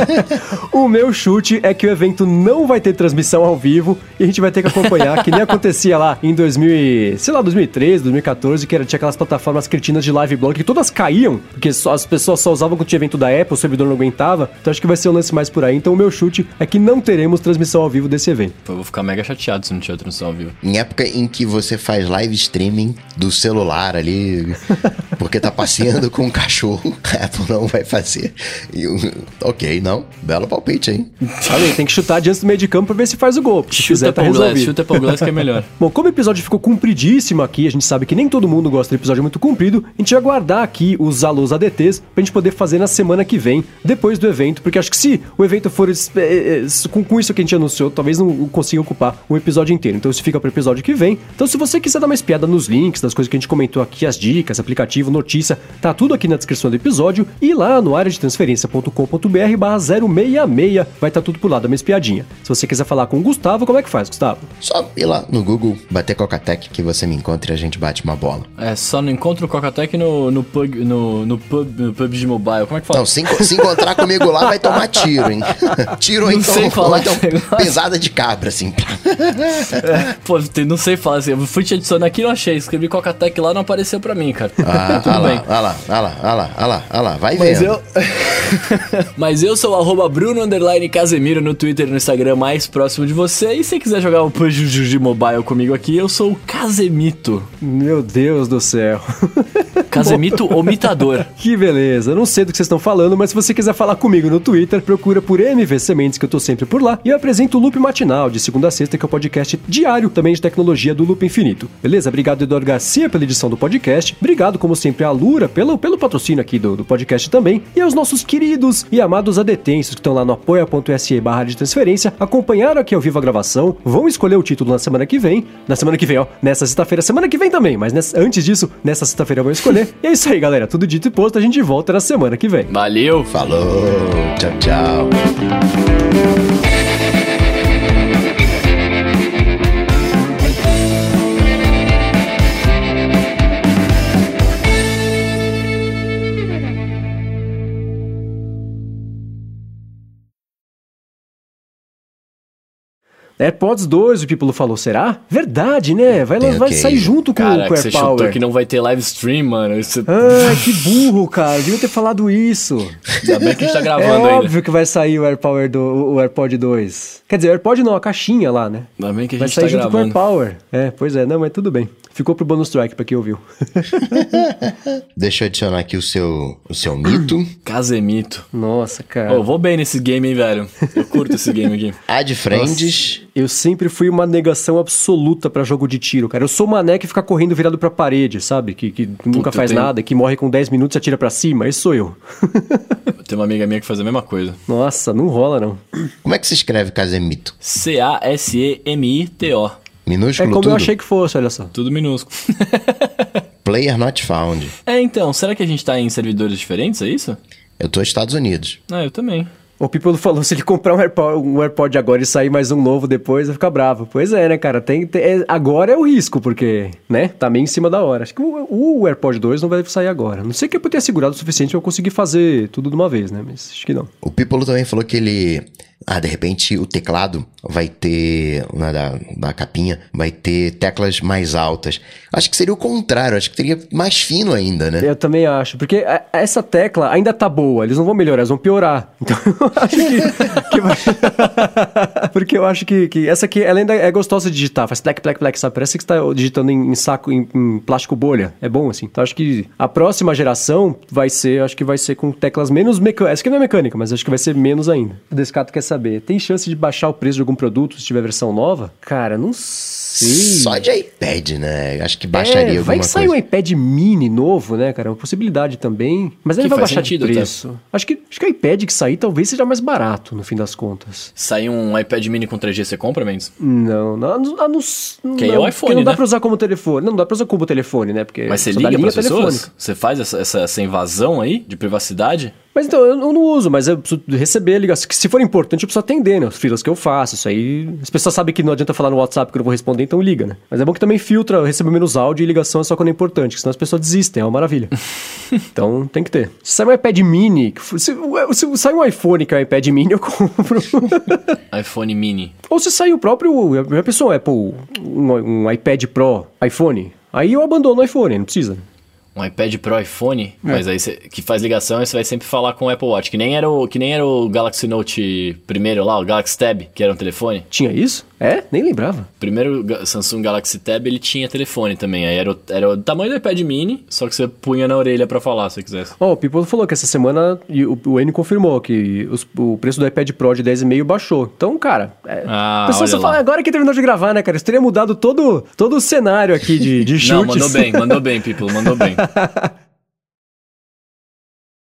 o meu chute é que o evento não vai ter transmissão ao vivo e a gente vai ter que acompanhar, que nem acontecia lá em 2000, e- sei lá, 2013, 2014, que era, tinha aquelas plataformas cretinas de live blog que todas caíam, porque só- as pessoas só usavam quando tinha evento da Apple, o servidor não aguentava. Então acho que vai ser um lance mais por aí. Então o meu chute é que não teremos transmissão ao vivo desse evento. Pô, Eu vou ficar mega chateado se não tiver transmissão ao vivo. Em época em que você faz live streaming do celular ali, porque tá passeando com um cachorro, a Apple não vai fazer. E o- ok, não. Belo palpite, hein? Falei, tem que chutar diante do meio de campo pra ver se faz o gol. Se fizer, Chuta tá Apple Glass, resolvido. chuta Apple Glass que é melhor. Bom, como o episódio ficou compridíssimo aqui, a gente sabe que nem todo mundo gosta de episódio muito comprido, a gente vai guardar aqui os alôs ADTs pra gente poder fazer na semana que vem, depois do evento, porque acho que se o evento for eh, eh, com, com isso que a gente anunciou, talvez não consiga ocupar o episódio inteiro. Então isso fica pro episódio que vem. Então se você quiser dar uma espiada nos links, das coisas que a gente comentou aqui, as dicas, aplicativo, notícia, tá tudo aqui na descrição do episódio e lá no área de transferência.com.br barra 066 vai estar tudo por lá, dá uma espiadinha. Se você quiser falar com o Gustavo, como é que faz, Gustavo? Só ir lá no Google, bater Cocatec que você me encontra e a gente bate uma bola. É, só não encontro o Cocatec no, no, pub, no, no, pub, no PUBG Mobile. Como é que fala? Não, se, se encontrar comigo lá, vai tomar tiro, hein? Tiro ou então, sei falar então pesada de cabra, assim. Pô, tem- não sei falar assim. Eu fui te adicionar aqui e não achei. Escrevi Cocatec lá não apareceu pra mim, cara. Ah, Tudo ah bem. lá, ah lá, ah lá, ah lá, ah lá, ah lá, vai Mas vendo. eu. Mas eu sou o arroba Bruno Underline Casemiro no Twitter e no Instagram mais próximo de você. E se quiser jogar o PUBG Mobile comigo aqui, eu sou o Casemito. Meu Deus do céu. Casemito Omitador. Que beleza. Eu não sei do que vocês estão falando, mas se você quiser falar comigo no Twitter, procura por MV Sementes, que eu tô sempre por lá. E eu apresento o Loop Matinal, de segunda a sexta, que é o podcast diário também de tecnologia do Loop Infinito. Beleza? Obrigado, Eduardo Garcia, pela edição do podcast. Obrigado, como sempre, a Lura pelo, pelo patrocínio aqui do, do podcast também. E aos nossos queridos e amados adetensos que estão lá no apoia.se barra de transferência, acompanharam aqui ao vivo a gravação, vão escolher o título na semana que vem. Na semana que vem, ó. Nessa sexta-feira, semana que vem também, mas nessa- antes disso, nessa sexta-feira vão escolher. E é isso aí, galera. Tudo dito e posto, a gente volta na semana que vem. Valeu! Falou, tchau, tchau. AirPods 2, o Pippolo falou, será? Verdade, né? Vai, Tem vai ok. sair junto com, Cara, o que você chutou AirPower. que não vai ter live stream, mano. Isso... Ai, que burro, cara. Devia ter falado isso. Ainda bem que a gente tá É gravando ainda. óbvio que vai sair o AirPower do o AirPod 2. Quer dizer, o AirPod não, a caixinha lá, né? Ainda bem que a Vai gente sair tá junto com o gravando. AirPower. É, pois é, não, mas tudo bem. Ficou pro bonus track pra quem ouviu. Deixa eu adicionar aqui o seu, o seu mito. Casemito. Nossa, cara. Eu vou bem nesse game, hein, velho. Eu curto esse game aqui. Ad Friends. Eu sempre fui uma negação absoluta pra jogo de tiro, cara. Eu sou o mané que fica correndo virado pra parede, sabe? Que, que nunca faz tem- nada, que morre com 10 minutos e atira pra cima. Esse sou eu. Tem uma amiga minha que faz a mesma coisa. Nossa, não rola, não. Como é que se escreve Casemito? C-A-S-E-M-I-T-O. É Minúsculo como tudo? eu achei que fosse, olha só. Tudo minúsculo. Player not found. é, então, será que a gente tá em servidores diferentes, é isso? Eu tô nos Estados Unidos. Ah, eu também. O Pippolo falou, se ele comprar um AirPod, um AirPod agora e sair mais um novo depois, vai ficar bravo. Pois é, né, cara? Tem, tem- é- agora é o risco, porque, né, tá meio em cima da hora. Acho que o, o AirPod 2 não vai sair agora. Não sei que eu ter segurado o suficiente pra eu conseguir fazer tudo de uma vez, né? Mas acho que não. O Pipolo também falou que ele Ah, de repente o teclado vai ter, na da, da capinha, vai ter teclas mais altas. Acho que seria o contrário, acho que seria mais fino ainda, né? Eu também acho, porque a- essa tecla ainda tá boa, eles não vão melhorar, eles vão piorar. Então eu acho que. que vai- porque eu acho que, que essa aqui, ela ainda é gostosa de digitar, faz plec, plec, plec, sabe? Parece que você tá digitando em, em saco, em, em plástico bolha. É bom assim. Então acho que a próxima geração vai ser, acho que vai ser com teclas menos mecânicas. Essa aqui não é mecânica, mas acho que vai ser menos ainda. O Descato quer saber: tem chance de baixar o preço de algum produto se tiver versão nova? Cara, não sei. Só de iPad, né? Acho que baixaria É, alguma vai que sai coisa. um iPad mini novo, né, cara? É uma possibilidade também. Mas Que vai baixar sentido de até. preço. Acho que, acho que o iPad que sair talvez seja mais barato, no fim das contas. Sair um iPad mini com 3G, você compra, Mendes? Não, não, não, não, Que é não, o iPhone, porque não dá né? pra usar como telefone. Não, não dá pra usar como telefone, né? Porque Mas você dá liga para pessoas? telefônica. Você faz essa, essa, essa invasão aí de privacidade? Mas então, eu, não uso, mas eu preciso receber a ligação. Se for importante, eu preciso atender, né? Os filas que eu faço, isso aí... As pessoas sabem que não adianta falar no WhatsApp que eu não vou responder, então liga, né? Mas é bom que também filtra, eu recebo menos áudio e ligação é só quando é importante, que senão as pessoas desistem, é uma maravilha. então, tem que ter. Se sai um iPad mini, se, se sai um iPhone que é um iPad mini, eu compro. iPhone mini. Ou se sai o próprio... Já pensou, Apple, um, um iPad Pro iPhone? Aí eu abandono o iPhone, não precisa. Um iPad Pro iPhone, É. mas aí você, que faz ligação e você vai sempre falar com o Apple Watch. Que nem, era o, que nem era o Galaxy Note primeiro lá, o Galaxy Tab, que era um telefone. Tinha isso? É? Nem lembrava. Primeiro Samsung Galaxy Tab, ele tinha telefone também. Aí era o, era o tamanho do iPad mini, só que você punha na orelha pra falar, se você quisesse. Ó, o People falou que essa semana o, o N confirmou que os- o preço do iPad Pro de 10,5 baixou. Então, cara, é, Ah, a pessoa olha só lá. fala agora que terminou de gravar, né, cara? Isso teria mudado todo, todo o cenário aqui de, de chutes. Não, mandou bem, mandou bem, people, mandou bem.